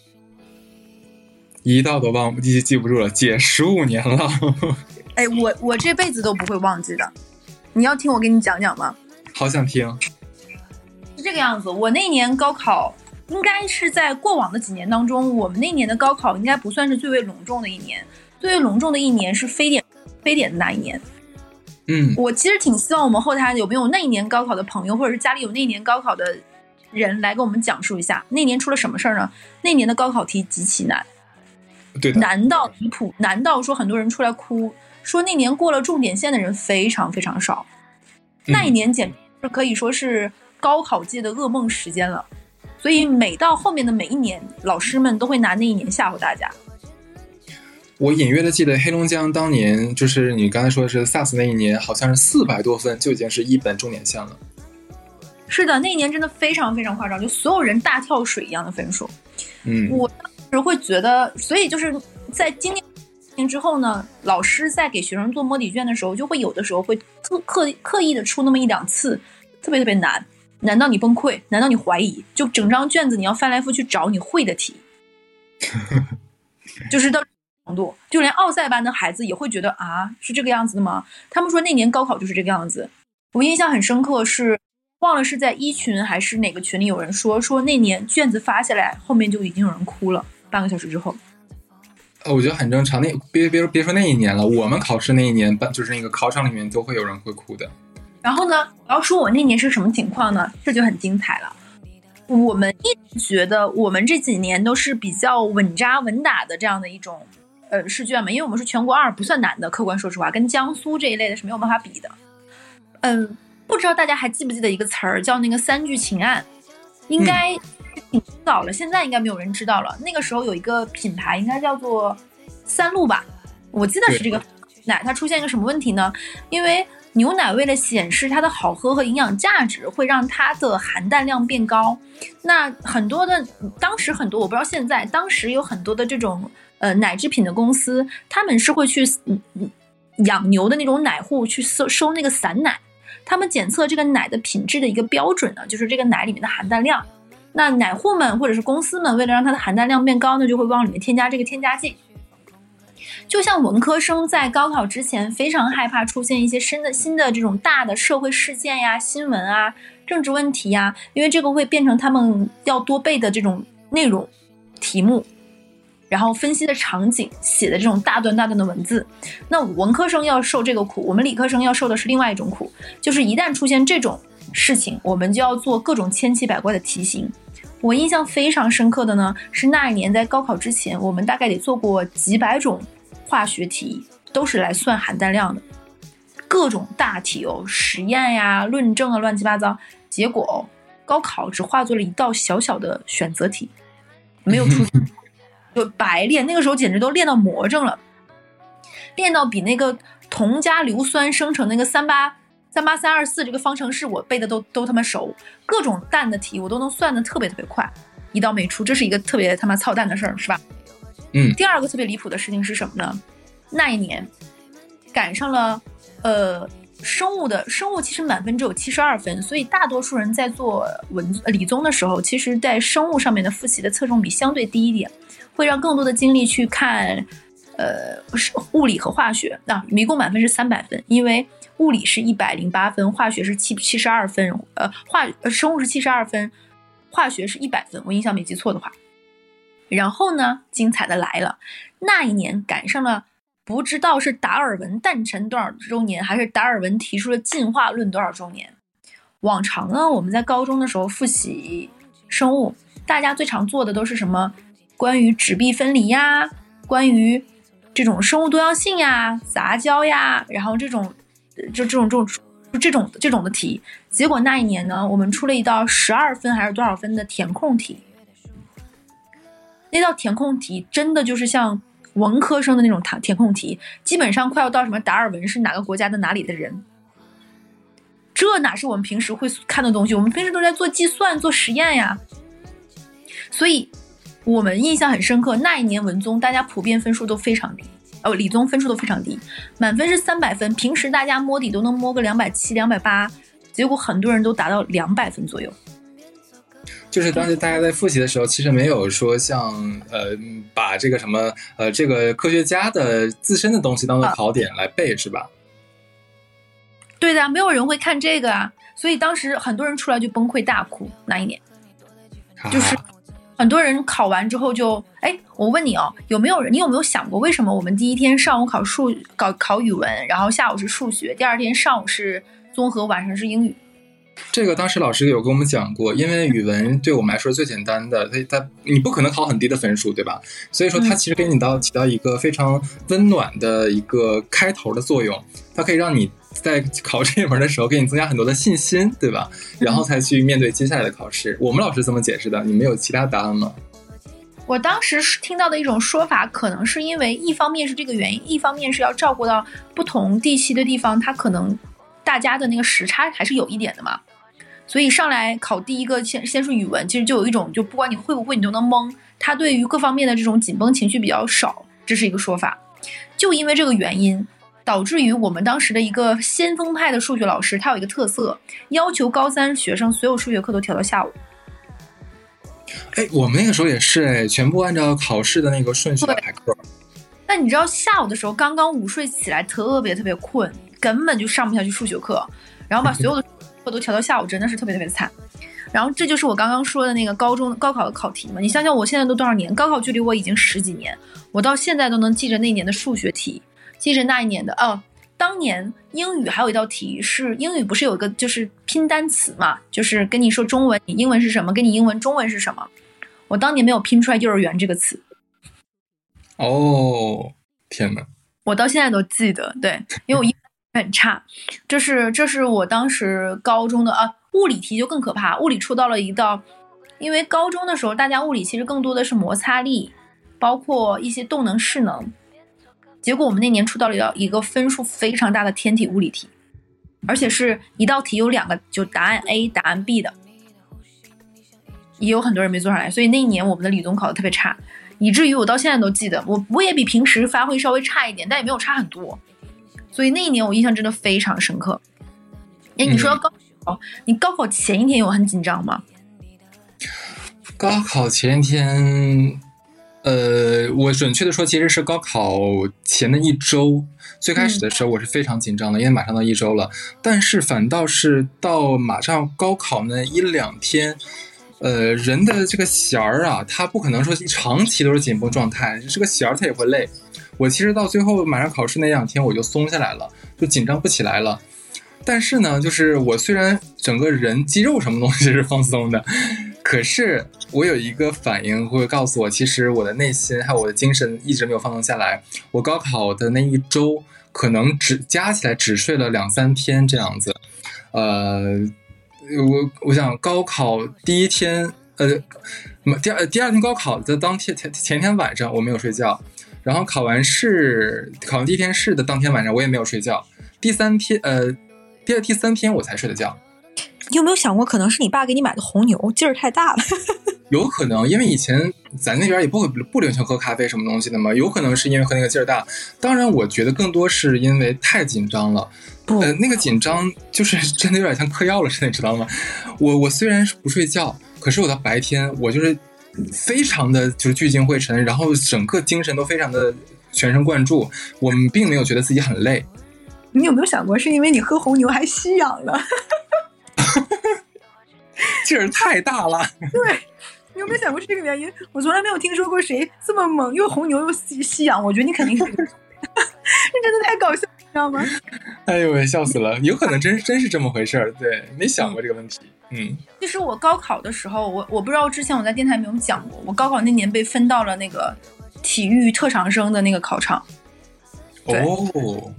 一道都忘记记不住了，姐十五年了。哎，我我这辈子都不会忘记的。你要听我给你讲讲吗？好想听，是这个样子。我那年高考应该是在过往的几年当中，我们那年的高考应该不算是最为隆重的一年。最为隆重的一年是非典，非典的那一年。嗯，我其实挺希望我们后台有没有那一年高考的朋友，或者是家里有那一年高考的人来给我们讲述一下那年出了什么事儿呢？那年的高考题极其难，对，难到离谱，难到说很多人出来哭，说那年过了重点线的人非常非常少。那一年简直可以说是高考界的噩梦时间了，所以每到后面的每一年，老师们都会拿那一年吓唬大家。我隐约的记得黑龙江当年就是你刚才说的是 SARS 那一年，好像是四百多分就已经是一本重点线了。是的，那一年真的非常非常夸张，就所有人大跳水一样的分数。嗯，我当时会觉得，所以就是在经历。之后呢，老师在给学生做摸底卷的时候，就会有的时候会特刻刻意的出那么一两次，特别特别难，难到你崩溃？难到你怀疑？就整张卷子你要翻来覆去找你会的题，就是到程度，就连奥赛班的孩子也会觉得啊，是这个样子的吗？他们说那年高考就是这个样子。我印象很深刻，是忘了是在一群还是哪个群里有人说说那年卷子发下来，后面就已经有人哭了，半个小时之后。呃，我觉得很正常。那别别别说那一年了，我们考试那一年，班就是那个考场里面都会有人会哭的。然后呢，我要说我那年是什么情况呢？这就很精彩了。我们一直觉得我们这几年都是比较稳扎稳打的这样的一种呃试卷嘛，因为我们是全国二，不算难的。客观说实话，跟江苏这一类的是没有办法比的。嗯，不知道大家还记不记得一个词儿叫那个三聚氰胺？应该。挺早了，现在应该没有人知道了。那个时候有一个品牌，应该叫做三鹿吧，我记得是这个奶。它出现一个什么问题呢？因为牛奶为了显示它的好喝和营养价值，会让它的含氮量变高。那很多的当时很多，我不知道现在，当时有很多的这种呃奶制品的公司，他们是会去养牛的那种奶户去收收那个散奶，他们检测这个奶的品质的一个标准呢，就是这个奶里面的含氮量。那奶户们或者是公司们，为了让它的含氮量变高呢，就会往里面添加这个添加剂。就像文科生在高考之前非常害怕出现一些新的新的这种大的社会事件呀、新闻啊、政治问题呀，因为这个会变成他们要多背的这种内容题目，然后分析的场景写的这种大段大段的文字。那文科生要受这个苦，我们理科生要受的是另外一种苦，就是一旦出现这种事情，我们就要做各种千奇百怪的题型。我印象非常深刻的呢，是那一年在高考之前，我们大概得做过几百种化学题，都是来算含氮量的，各种大题哦，实验呀、论证啊，乱七八糟。结果高考只化作了一道小小的选择题，没有出，就白练。那个时候简直都练到魔怔了，练到比那个铜加硫酸生成那个三八。三八三二四这个方程式我背的都都他妈熟，各种蛋的题我都能算的特别特别快，一道没出，这是一个特别他妈操蛋的事儿，是吧？嗯。第二个特别离谱的事情是什么呢？那一年赶上了呃生物的生物，其实满分只有七十二分，所以大多数人在做文理综的时候，其实在生物上面的复习的侧重比相对低一点，会让更多的精力去看呃是物理和化学。那一共满分是三百分，因为。物理是一百零八分，化学是七七十二分，呃，化呃生物是七十二分，化学是一百分，我印象没记错的话。然后呢，精彩的来了，那一年赶上了不知道是达尔文诞辰多少周年，还是达尔文提出了进化论多少周年。往常呢，我们在高中的时候复习生物，大家最常做的都是什么？关于纸币分离呀，关于这种生物多样性呀、杂交呀，然后这种就这种这种就这种这种的题。结果那一年呢，我们出了一道十二分还是多少分的填空题。那道填空题真的就是像文科生的那种填填空题，基本上快要到什么达尔文是哪个国家的哪里的人。这哪是我们平时会看的东西？我们平时都在做计算、做实验呀。所以，我们印象很深刻。那一年文综大家普遍分数都非常低，哦，理综分数都非常低，满分是三百分，平时大家摸底都能摸个两百七、两百八，结果很多人都达到两百分左右。就是当时大家在复习的时候，其实没有说像呃把这个什么呃这个科学家的自身的东西当做考点来背，是吧？对的，没有人会看这个啊，所以当时很多人出来就崩溃大哭。那一年，就是很多人考完之后就，哎，我问你哦，有没有人？你有没有想过，为什么我们第一天上午考数考考语文，然后下午是数学，第二天上午是综合，晚上是英语？这个当时老师有跟我们讲过，因为语文对我们来说最简单的，它它你不可能考很低的分数，对吧？所以说它其实给你到起到一个非常温暖的一个开头的作用，它可以让你在考这一门的时候给你增加很多的信心，对吧？然后才去面对接下来的考试。我们老师这么解释的，你们有其他答案吗？我当时听到的一种说法，可能是因为一方面是这个原因，一方面是要照顾到不同地区的地方，它可能大家的那个时差还是有一点的嘛。所以上来考第一个先先是语文，其实就有一种就不管你会不会你都能蒙，他对于各方面的这种紧绷情绪比较少，这是一个说法。就因为这个原因，导致于我们当时的一个先锋派的数学老师，他有一个特色，要求高三学生所有数学课都调到下午。哎，我们那个时候也是哎，全部按照考试的那个顺序来排课。那你知道下午的时候刚刚午睡起来，特别特别困，根本就上不下去数学课，然后把所有的课。都调到下午，真的是特别特别惨。然后这就是我刚刚说的那个高中高考的考题嘛？你想想，我现在都多少年？高考距离我已经十几年，我到现在都能记着那年的数学题，记着那一年的哦。当年英语还有一道题是英语，不是有一个就是拼单词嘛？就是跟你说中文，你英文是什么？跟你英文中文是什么？我当年没有拼出来“幼儿园”这个词。哦，天哪！我到现在都记得，对，因为我英语。很差，这是这是我当时高中的啊，物理题就更可怕。物理出到了一道，因为高中的时候大家物理其实更多的是摩擦力，包括一些动能势能。结果我们那年出到了一道一个分数非常大的天体物理题，而且是一道题有两个就答案 A 答案 B 的，也有很多人没做上来。所以那一年我们的理综考的特别差，以至于我到现在都记得，我我也比平时发挥稍微差一点，但也没有差很多。所以那一年我印象真的非常深刻。哎，你说高考，你高考前一天有很紧张吗？高考前一天，呃，我准确的说，其实是高考前的一周。最开始的时候，我是非常紧张的，因为马上到一周了。但是反倒是到马上高考那一两天，呃，人的这个弦儿啊，他不可能说长期都是紧绷状态，这个弦儿他也会累。我其实到最后马上考试那两天，我就松下来了，就紧张不起来了。但是呢，就是我虽然整个人肌肉什么东西是放松的，可是我有一个反应会告诉我，其实我的内心还有我的精神一直没有放松下来。我高考的那一周，可能只加起来只睡了两三天这样子。呃，我我想高考第一天，呃，第二第二天高考的当天前前天晚上我没有睡觉。然后考完试，考完第一天试的当天晚上，我也没有睡觉。第三天，呃，第二、第三天我才睡的觉。你有没有想过，可能是你爸给你买的红牛劲儿太大了？有可能，因为以前咱那边也不不流行喝咖啡什么东西的嘛，有可能是因为喝那个劲儿大。当然，我觉得更多是因为太紧张了。不，那个紧张就是 真的有点像嗑药了似的，你知道吗？我我虽然是不睡觉，可是我到白天我就是。非常的就是聚精会神，然后整个精神都非常的全神贯注。我们并没有觉得自己很累。你有没有想过，是因为你喝红牛还吸氧了？劲儿太大了。对，你有没有想过是这个原因？我从来没有听说过谁这么猛，又红牛又吸吸氧。我觉得你肯定是，这真的太搞笑。你知道吗？哎呦喂，笑死了！有可能真真是这么回事儿，对，没想过这个问题。嗯，其实我高考的时候，我我不知道之前我在电台没有讲过，我高考那年被分到了那个体育特长生的那个考场。哦，我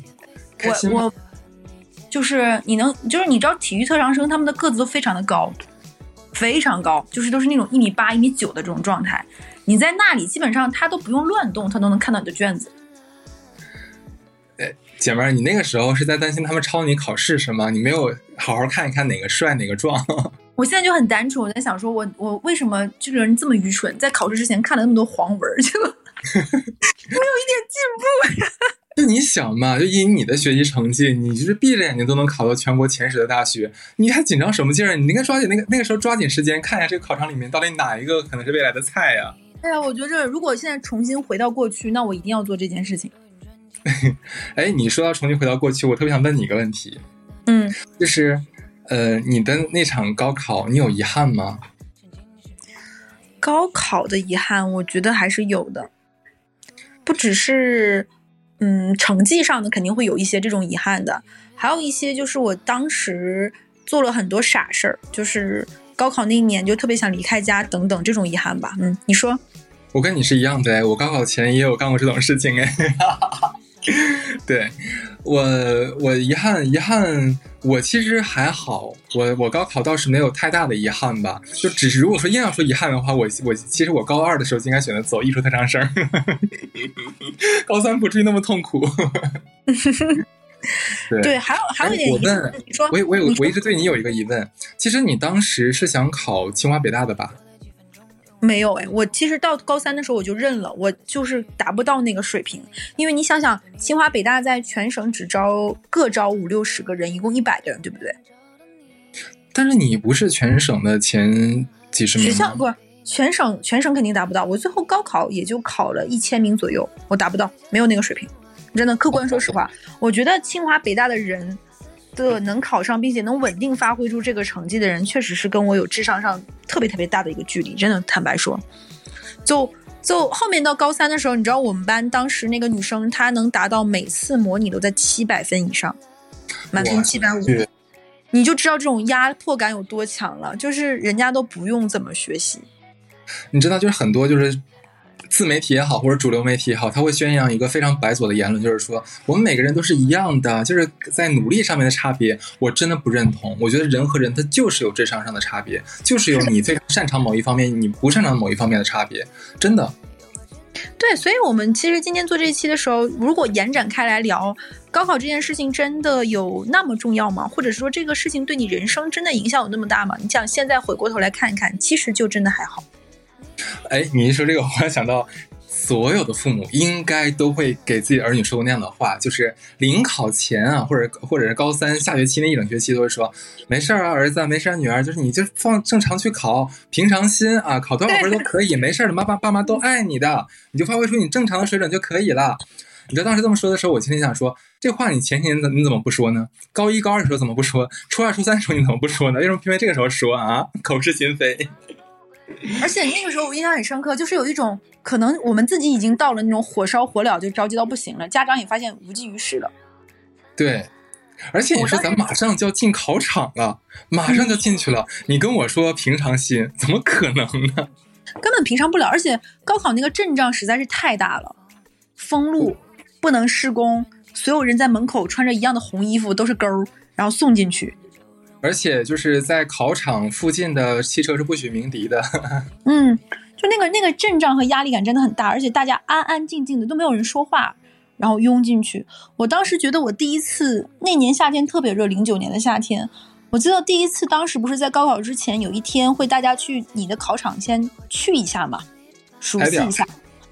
我就是你能，就是你知道体育特长生他们的个子都非常的高，非常高，就是都是那种一米八、一米九的这种状态。你在那里基本上他都不用乱动，他都能看到你的卷子。姐妹儿，你那个时候是在担心他们抄你考试是吗？你没有好好看一看哪个帅哪个壮。我现在就很单纯，我在想说我我为什么这个人这么愚蠢，在考试之前看了那么多黄文儿，就 没有一点进步。就你想嘛，就以你的学习成绩，你就是闭着眼睛都能考到全国前十的大学，你还紧张什么劲儿？你应该抓紧那个那个时候抓紧时间看一下这个考场里面到底哪一个可能是未来的菜呀、哎呀，我觉着如果现在重新回到过去，那我一定要做这件事情。哎，你说到重新回到过去，我特别想问你一个问题，嗯，就是呃，你的那场高考，你有遗憾吗？高考的遗憾，我觉得还是有的，不只是嗯成绩上的肯定会有一些这种遗憾的，还有一些就是我当时做了很多傻事儿，就是高考那一年就特别想离开家等等这种遗憾吧。嗯，你说？我跟你是一样的，我高考前也有干过这种事情哎。对我，我遗憾，遗憾，我其实还好，我我高考倒是没有太大的遗憾吧，就只是如果说硬要说遗憾的话，我我其实我高二的时候就应该选择走艺术特长生，高三不至于那么痛苦。对对，还有还有一点哎我问，你说，我我有我一直对你有一个疑问，其实你当时是想考清华北大的吧？没有哎，我其实到高三的时候我就认了，我就是达不到那个水平。因为你想想，清华北大在全省只招各招五六十个人，一共一百个人，对不对？但是你不是全省的前几十名？学校不全省全省肯定达不到，我最后高考也就考了一千名左右，我达不到，没有那个水平。真的，客观说实话，我觉得清华北大的人的能考上，并且能稳定发挥出这个成绩的人，确实是跟我有智商上特别特别大的一个距离。真的，坦白说，就就后面到高三的时候，你知道我们班当时那个女生，她能达到每次模拟都在七百分以上，满分哇七百五。你就知道这种压迫感有多强了，就是人家都不用怎么学习，你知道，就是很多就是自媒体也好，或者主流媒体也好，他会宣扬一个非常白左的言论，就是说我们每个人都是一样的，就是在努力上面的差别。我真的不认同，我觉得人和人他就是有智商上的差别，就是有你非常擅长某一方面，你不擅长某一方面的差别，真的。对，所以我们其实今天做这一期的时候，如果延展开来聊高考这件事情，真的有那么重要吗？或者说这个事情对你人生真的影响有那么大吗？你想现在回过头来看一看，其实就真的还好。哎，你一说这个，我想到所有的父母应该都会给自己的儿女说过那样的话，就是临考前啊，或者或者是高三下学期那一整学期，都会说没事儿啊，儿子，没事儿，女儿，就是你就放正常去考，平常心啊，考多少分都可以，没事儿的，妈妈爸妈都爱你的，你就发挥出你正常的水准就可以了。你知道当时这么说的时候，我心里想说，这话你前几年怎你怎么不说呢？高一高二的时候怎么不说？初二初三的时候你怎么不说呢？为什么偏偏这个时候说啊？口是心非。而且那个时候我印象很深刻，就是有一种可能我们自己已经到了那种火烧火燎就着急到不行了，家长也发现无济于事了。对，而且你说咱马上就要进考场了，马上就进去了，你跟我说平常心，怎么可能呢？根本平常不了，而且高考那个阵仗实在是太大了，封路不能施工，所有人在门口穿着一样的红衣服，都是勾儿，然后送进去。而且就是在考场附近的汽车是不许鸣笛的，嗯，就那个那个阵仗和压力感真的很大，而且大家安安静静的都没有人说话，然后拥进去。我当时觉得我第一次那年夏天特别热，零九年的夏天，我记得第一次当时不是在高考之前有一天会大家去你的考场先去一下嘛，熟悉一下，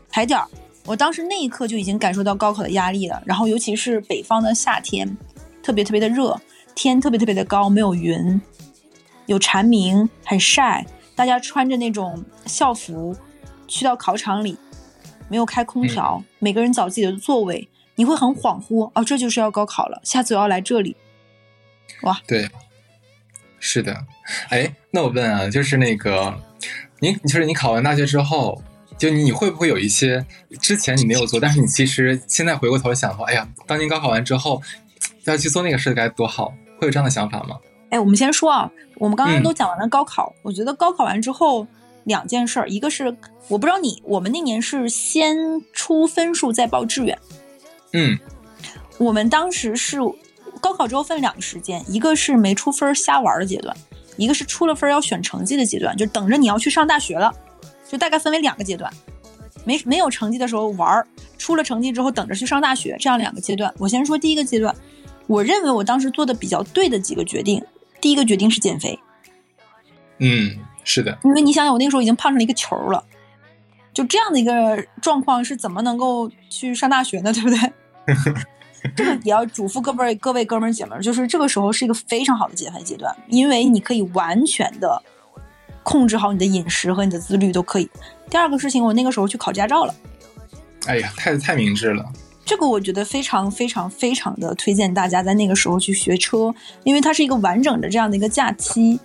踩点儿。我当时那一刻就已经感受到高考的压力了，然后尤其是北方的夏天，特别特别的热，天特别特别的高，没有云，有蝉鸣，很晒。大家穿着那种校服去到考场里，没有开空调，每个人找自己的座位，你会很恍惚哦，这就是要高考了，下次我要来这里。哇，对，是的。哎，那我问啊，就是那个，你就是你考完大学之后，就你会不会有一些之前你没有做，但是你其实现在回过头想说，哎呀，当年高考完之后要去做那个事该多好，会有这样的想法吗？哎，我们先说啊，我们刚刚嗯都讲完了高考，我觉得高考完之后两件事儿，一个是我不知道你，我们那年是先出分数再报志愿，嗯我们当时是高考之后分两个时间，一个是没出分儿瞎玩儿的阶段，一个是出了分儿要选成绩的阶段，就等着你要去上大学了，就大概分为两个阶段。没没有成绩的时候玩儿，出了成绩之后等着去上大学，这样两个阶段。我先说第一个阶段，我认为我当时做的比较对的几个决定。第一个决定是减肥，嗯，是的，因为你想想，我那个时候已经胖成了一个球了，就这样的一个状况是怎么能够去上大学呢？对不对？这 个也要嘱咐各位各位哥们儿姐们儿，就是这个时候是一个非常好的减肥阶段，因为你可以完全的控制好你的饮食和你的自律都可以。第二个事情，我那个时候去考驾照了，哎呀，太太明智了。这个我觉得非常非常非常的推荐大家在那个时候去学车，因为它是一个完整的这样的一个假期。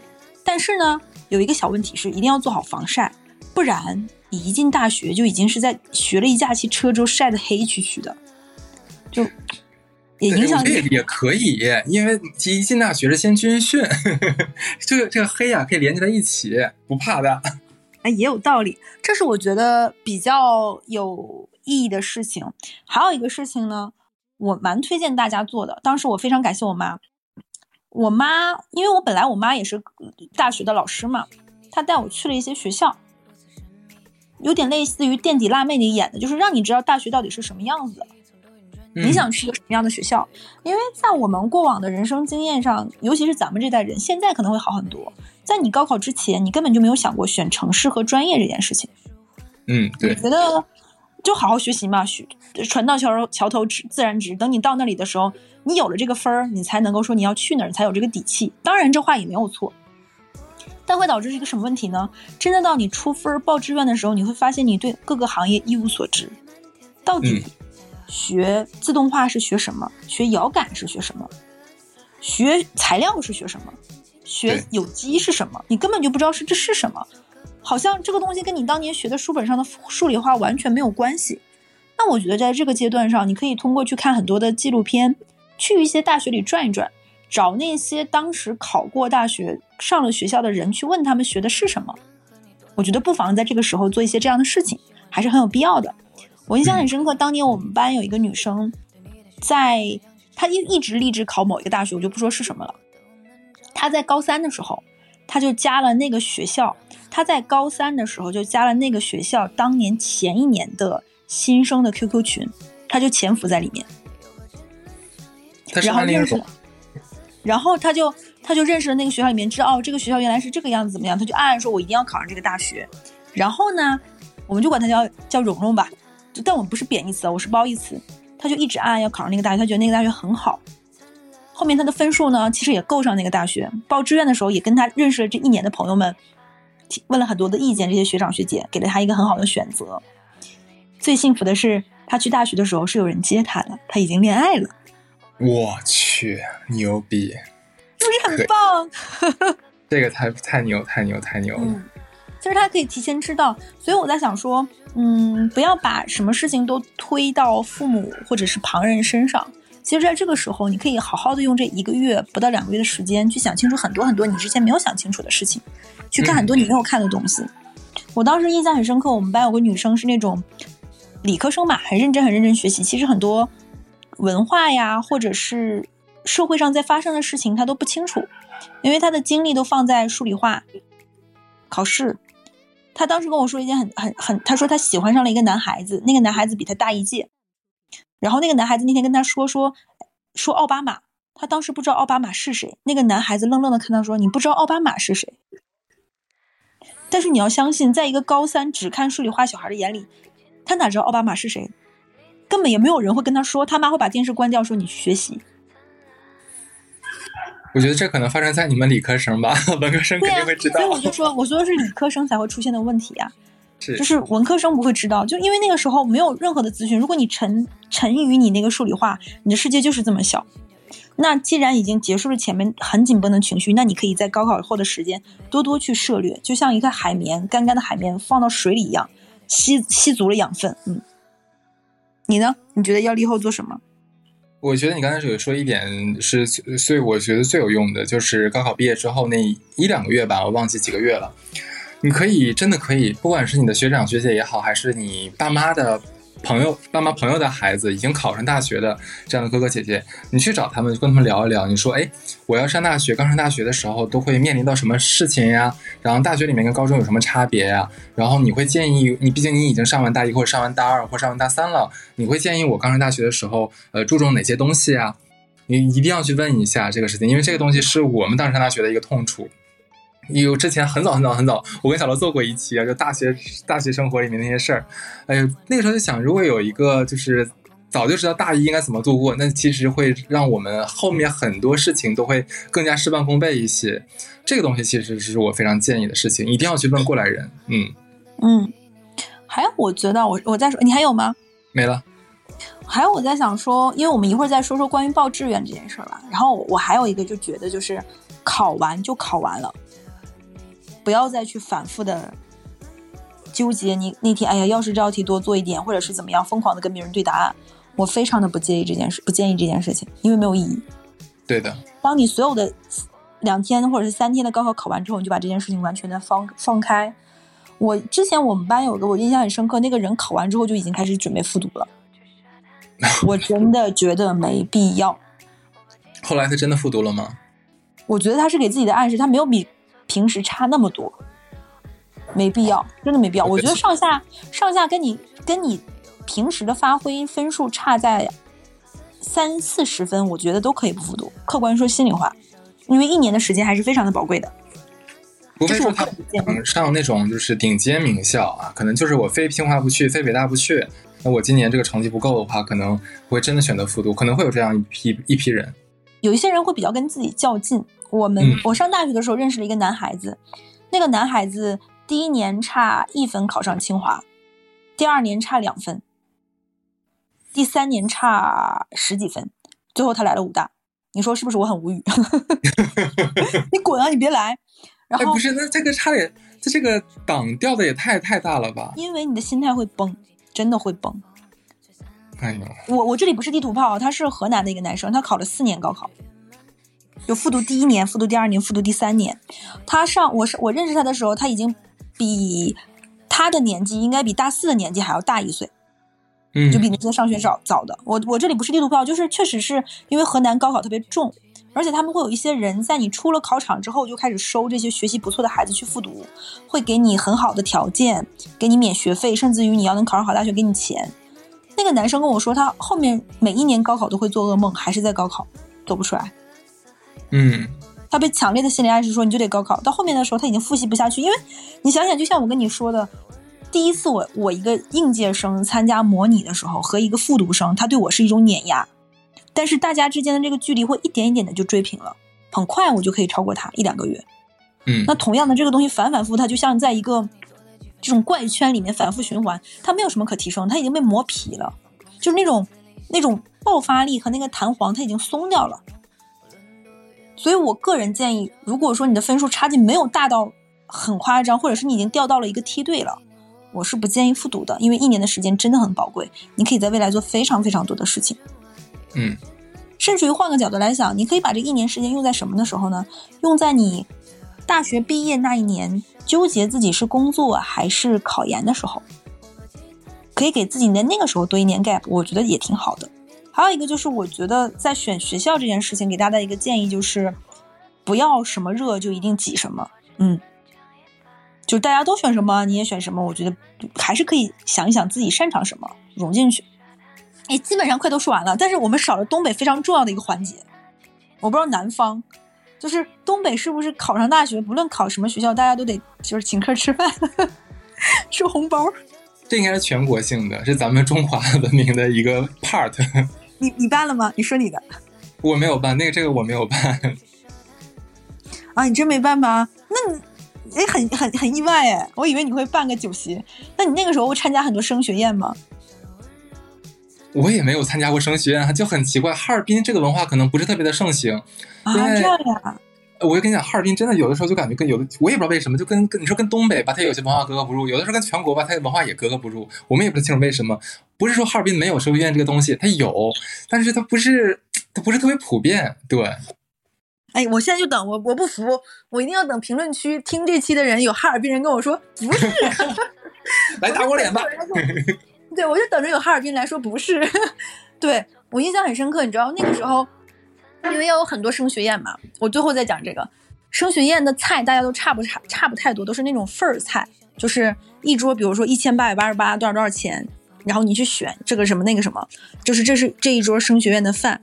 但是呢，有一个小问题是一定要做好防晒，不然你一进大学就已经是在学了一假期车之后晒得黑黢黢的，就也影响也也可以，因为一进大学是先军训，这个这个黑呀、可以连接在一起，不怕的。哎，也有道理，这是我觉得比较有意义的事情。还有一个事情呢，我蛮推荐大家做的。当时我非常感谢我妈，我妈因为我本来我妈也是大学的老师嘛，她带我去了一些学校，有点类似于垫底辣妹里演的，就是让你知道大学到底是什么样子你想去一个什么样的学校？因为在我们过往的人生经验上，尤其是咱们这代人，现在可能会好很多。在你高考之前，你根本就没有想过选城市和专业这件事情。嗯，对我，觉得就好好学习嘛，学船到桥桥头直自然直。等你到那里的时候，你有了这个分儿，你才能够说你要去哪儿，你才有这个底气。当然，这话也没有错，但会导致一个什么问题呢？真的到你出分报志愿的时候，你会发现你对各个行业一无所知。到底学自动化是学什么？学遥感是学什么？学材料是学什么？学有机是什么？你根本就不知道是这是什么。好像这个东西跟你当年学的书本上的数理化完全没有关系。那我觉得在这个阶段上，你可以通过去看很多的纪录片，去一些大学里转一转，找那些当时考过大学、上了学校的人，去问他们学的是什么。我觉得不妨在这个时候做一些这样的事情，还是很有必要的。我印象很深刻，当年我们班有一个女生，在她一一直立志考某一个大学，我就不说是什么了。她在高三的时候，她就加了那个学校。她在高三的时候就加了那个学校当年前一年的新生的 QQ 群，他就潜伏在里面，他是然后认识了，然后他就他就认识了那个学校里面，知道哦这个学校原来是这个样子，怎么样？他就暗暗说，我一定要考上这个大学。然后呢，我们就管他叫叫蓉蓉吧，就但我们不是贬义词啊，我是褒义词。他就一直暗暗要考上那个大学，他觉得那个大学很好。后面他的分数呢，其实也够上那个大学。报志愿的时候，也跟他认识了这一年的朋友们，提问了很多的意见，这些学长学姐给了他一个很好的选择。最幸福的是，他去大学的时候是有人接他的，他已经恋爱了，我去，牛逼！是不是很棒？这个太太牛，太牛，太牛了！嗯，就是他可以提前知道，所以我在想说，嗯，不要把什么事情都推到父母或者是旁人身上。其实，在这个时候，你可以好好的用这一个月不到两个月的时间，去想清楚很多很多你之前没有想清楚的事情，去看很多你没有看的东西。我当时印象很深刻，我们班有个女生是那种理科生嘛，很认真很认真学习，其实很多文化呀，或者是社会上在发生的事情，她都不清楚，因为她的精力都放在数理化、考试。她当时跟我说一件很很很，她说她喜欢上了一个男孩子，那个男孩子比她大一届，然后那个男孩子那天跟他说说说奥巴马，他当时不知道奥巴马是谁，那个男孩子愣愣的看他说你不知道奥巴马是谁？但是你要相信，在一个高三只看数理化小孩的眼里，他哪知道奥巴马是谁？根本也没有人会跟他说，他妈会把电视关掉，说你去学习。我觉得这可能发生在你们理科生吧，文科生肯、定会知道所以。我就说，我说的是理科生才会出现的问题呀、是就是文科生不会知道，就因为那个时候没有任何的资讯。如果你沉沉于你那个数理化，你的世界就是这么小。那既然已经结束了前面很紧绷的情绪，那你可以在高考后的时间多多去涉略，就像一个海绵，干干的海绵放到水里一样，吸吸足了养分。嗯，你呢？你觉得要立后做什么？我觉得你刚才有说一点是，所以我觉得最有用的就是高考毕业之后那一两个月吧，我忘记几个月了。你可以真的可以，不管是你的学长学姐也好，还是你爸妈的。朋友、爸妈、朋友的孩子已经考上大学的这样的哥哥姐姐，你去找他们，跟他们聊一聊。你说，哎，我要上大学，刚上大学的时候都会面临到什么事情呀？然后大学里面跟高中有什么差别呀？然后你会建议你，毕竟你已经上完大一或者上完大二或上完大三了，你会建议我刚上大学的时候，呃，注重哪些东西啊？你一定要去问一下这个事情，因为这个东西是我们当时上大学的一个痛处。有之前很早很早很早，我跟小罗做过一期啊，就大学大学生活里面那些事儿。哎呦，那个时候就想，如果有一个就是早就知道大一应该怎么度过，那其实会让我们后面很多事情都会更加事半功倍一些。这个东西其实是我非常建议的事情，一定要去问过来人。嗯嗯，还有我觉得我我在说，你还有吗？没了。还有我在想说，因为我们一会儿再说说关于报志愿这件事儿吧。然后我还有一个就觉得就是考完就考完了。不要再去反复的纠结你那天，哎呀，要是这道题多做一点，或者是怎么样，疯狂的跟别人对答案，我非常的不介意这件事，不建议这件事情，因为没有意义。对的，当你所有的两天或者是三天的高考考完之后，你就把这件事情完全的放放开。我之前我们班有个我印象很深刻，那个人考完之后就已经开始准备复读了，我真的觉得没必要。后来他真的复读了吗？我觉得他是给自己的暗示，他没有比。平时差那么多，没必要，真的没必要。我觉得上下上下跟你跟你平时的发挥分数差在三四十分，我觉得都可以不复读。客观说心里话，因为一年的时间还是非常的宝贵的。不是说他上那种就是顶尖名校啊，可能就是我非清华不去，非北大不去。那我今年这个成绩不够的话，可能会真的选择复读，可能会有这样一批一批人。有一些人会比较跟自己较劲。我们我上大学的时候认识了一个男孩子，那个男孩子第一年差一分考上清华，第二年差两分，第三年差十几分，最后他来了武大。你说是不是？我很无语。你滚啊！你别来。然后不是，那这个差点，这这个档掉的也太太大了吧？因为你的心态会崩，真的会崩。哎呦，我我这里不是地图炮，他是河南的一个男生，他考了四年高考。就复读第一年，复读第二年，复读第三年。他上我是我认识他的时候，他已经比他的年纪应该比大四的年纪还要大一岁，嗯，就比那些上学早早的。我我这里不是地图炮，就是确实是因为河南高考特别重，而且他们会有一些人在你出了考场之后就开始收这些学习不错的孩子去复读，会给你很好的条件，给你免学费，甚至于你要能考上好大学给你钱。那个男生跟我说，他后面每一年高考都会做噩梦，还是在高考走不出来。嗯，他被强烈的心理暗示说你就得高考，到后面的时候他已经复习不下去，因为你想想，就像我跟你说的，第一次我我一个应届生参加模拟的时候和一个复读生，他对我是一种碾压，但是大家之间的这个距离会一点一点的就追平了，很快我就可以超过他一两个月。嗯，那同样的这个东西反反复，它就像在一个这种怪圈里面反复循环，它没有什么可提升，它已经被磨皮了，就是那种那种爆发力和那个弹簧，它已经松掉了。所以，我个人建议，如果说你的分数差距没有大到很夸张，或者是你已经掉到了一个梯队了，我是不建议复读的，因为一年的时间真的很宝贵，你可以在未来做非常非常多的事情。嗯，甚至于换个角度来想，你可以把这一年时间用在什么的时候呢？用在你大学毕业那一年，纠结自己是工作还是考研的时候，可以给自己在那个时候多一年 gap，我觉得也挺好的。还有一个就是，我觉得在选学校这件事情，给大家一个建议就是，不要什么热就一定挤什么，嗯，就大家都选什么你也选什么，我觉得还是可以想一想自己擅长什么融进去。哎，基本上快都说完了，但是我们少了东北非常重要的一个环节，我不知道南方，就是东北是不是考上大学，不论考什么学校，大家都得就是请客吃饭，收红包。这应该是全国性的，是咱们中华文明的一个 part。你你办了吗？你说你的，我没有办，那个这个我没有办。啊，你真没办吗？那你哎，很很很意外哎，我以为你会办个酒席。那你那个时候会参加很多升学宴吗？我也没有参加过升学宴，就很奇怪。哈尔滨这个文化可能不是特别的盛行啊，这样呀。我就跟你讲，哈尔滨真的有的时候就感觉跟有的，我也不知道为什么，就跟跟你说跟东北吧，它有些文化格格不入；有的时候跟全国吧，它的文化也格格不入。我们也不清楚为什么。不是说哈尔滨没有声学院这个东西，它有，但是它不是，它不是特别普遍。对。哎，我现在就等我，我不服，我一定要等评论区听这期的人有哈尔滨人跟我说不是，来打我脸吧。对，我就等着有哈尔滨来说不是。对我印象很深刻，你知道那个时候。因为要有很多升学宴嘛，我最后再讲这个升学宴的菜，大家都差不差差不太多，都是那种份儿菜，就是一桌，比如说一千八百八十八多少多少钱，然后你去选这个什么那个什么，就是这是这一桌升学宴的饭。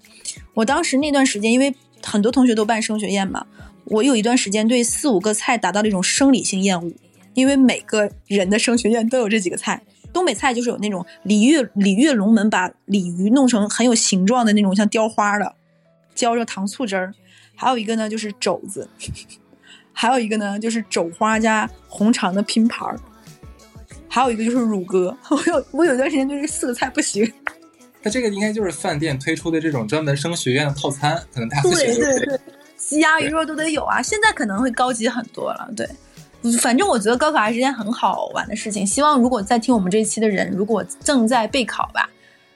我当时那段时间，因为很多同学都办升学宴嘛，我有一段时间对四五个菜达到了一种生理性厌恶，因为每个人的升学宴都有这几个菜。东北菜就是有那种鲤鱼鲤鱼龙门把鲤鱼弄成很有形状的那种像雕花的。浇着糖醋汁儿，还有一个呢就是肘子，还有一个呢就是肘花加红肠的拼盘儿，还有一个就是乳鸽。我有我有段时间对这四个菜不行。那这个应该就是饭店推出的这种专门升学院的套餐，可能大家对对对，鸡鸭鱼肉都得有啊。现在可能会高级很多了。对，反正我觉得高考还是件很好玩的事情。希望如果在听我们这一期的人，如果正在备考吧。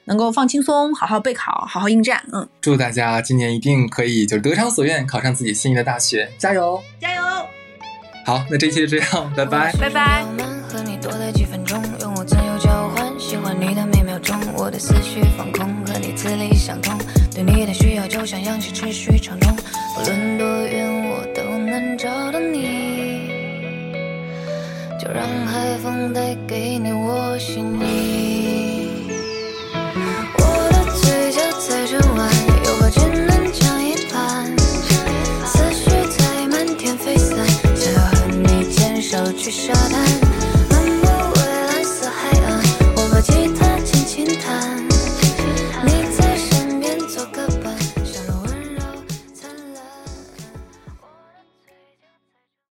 能够放轻松，好好备考，好好应战。嗯，祝大家今年一定可以就是得偿所愿，考上自己心仪的大学，加油，加油！好，那这期就这样，拜拜，拜拜。和你多待几分钟，用我自由交换，喜欢你的每秒钟，我的思绪放空，和你磁力相通，对你的需要就像氧气持续畅通，无论多远我都能找到你，就让海风带给你我心意。在转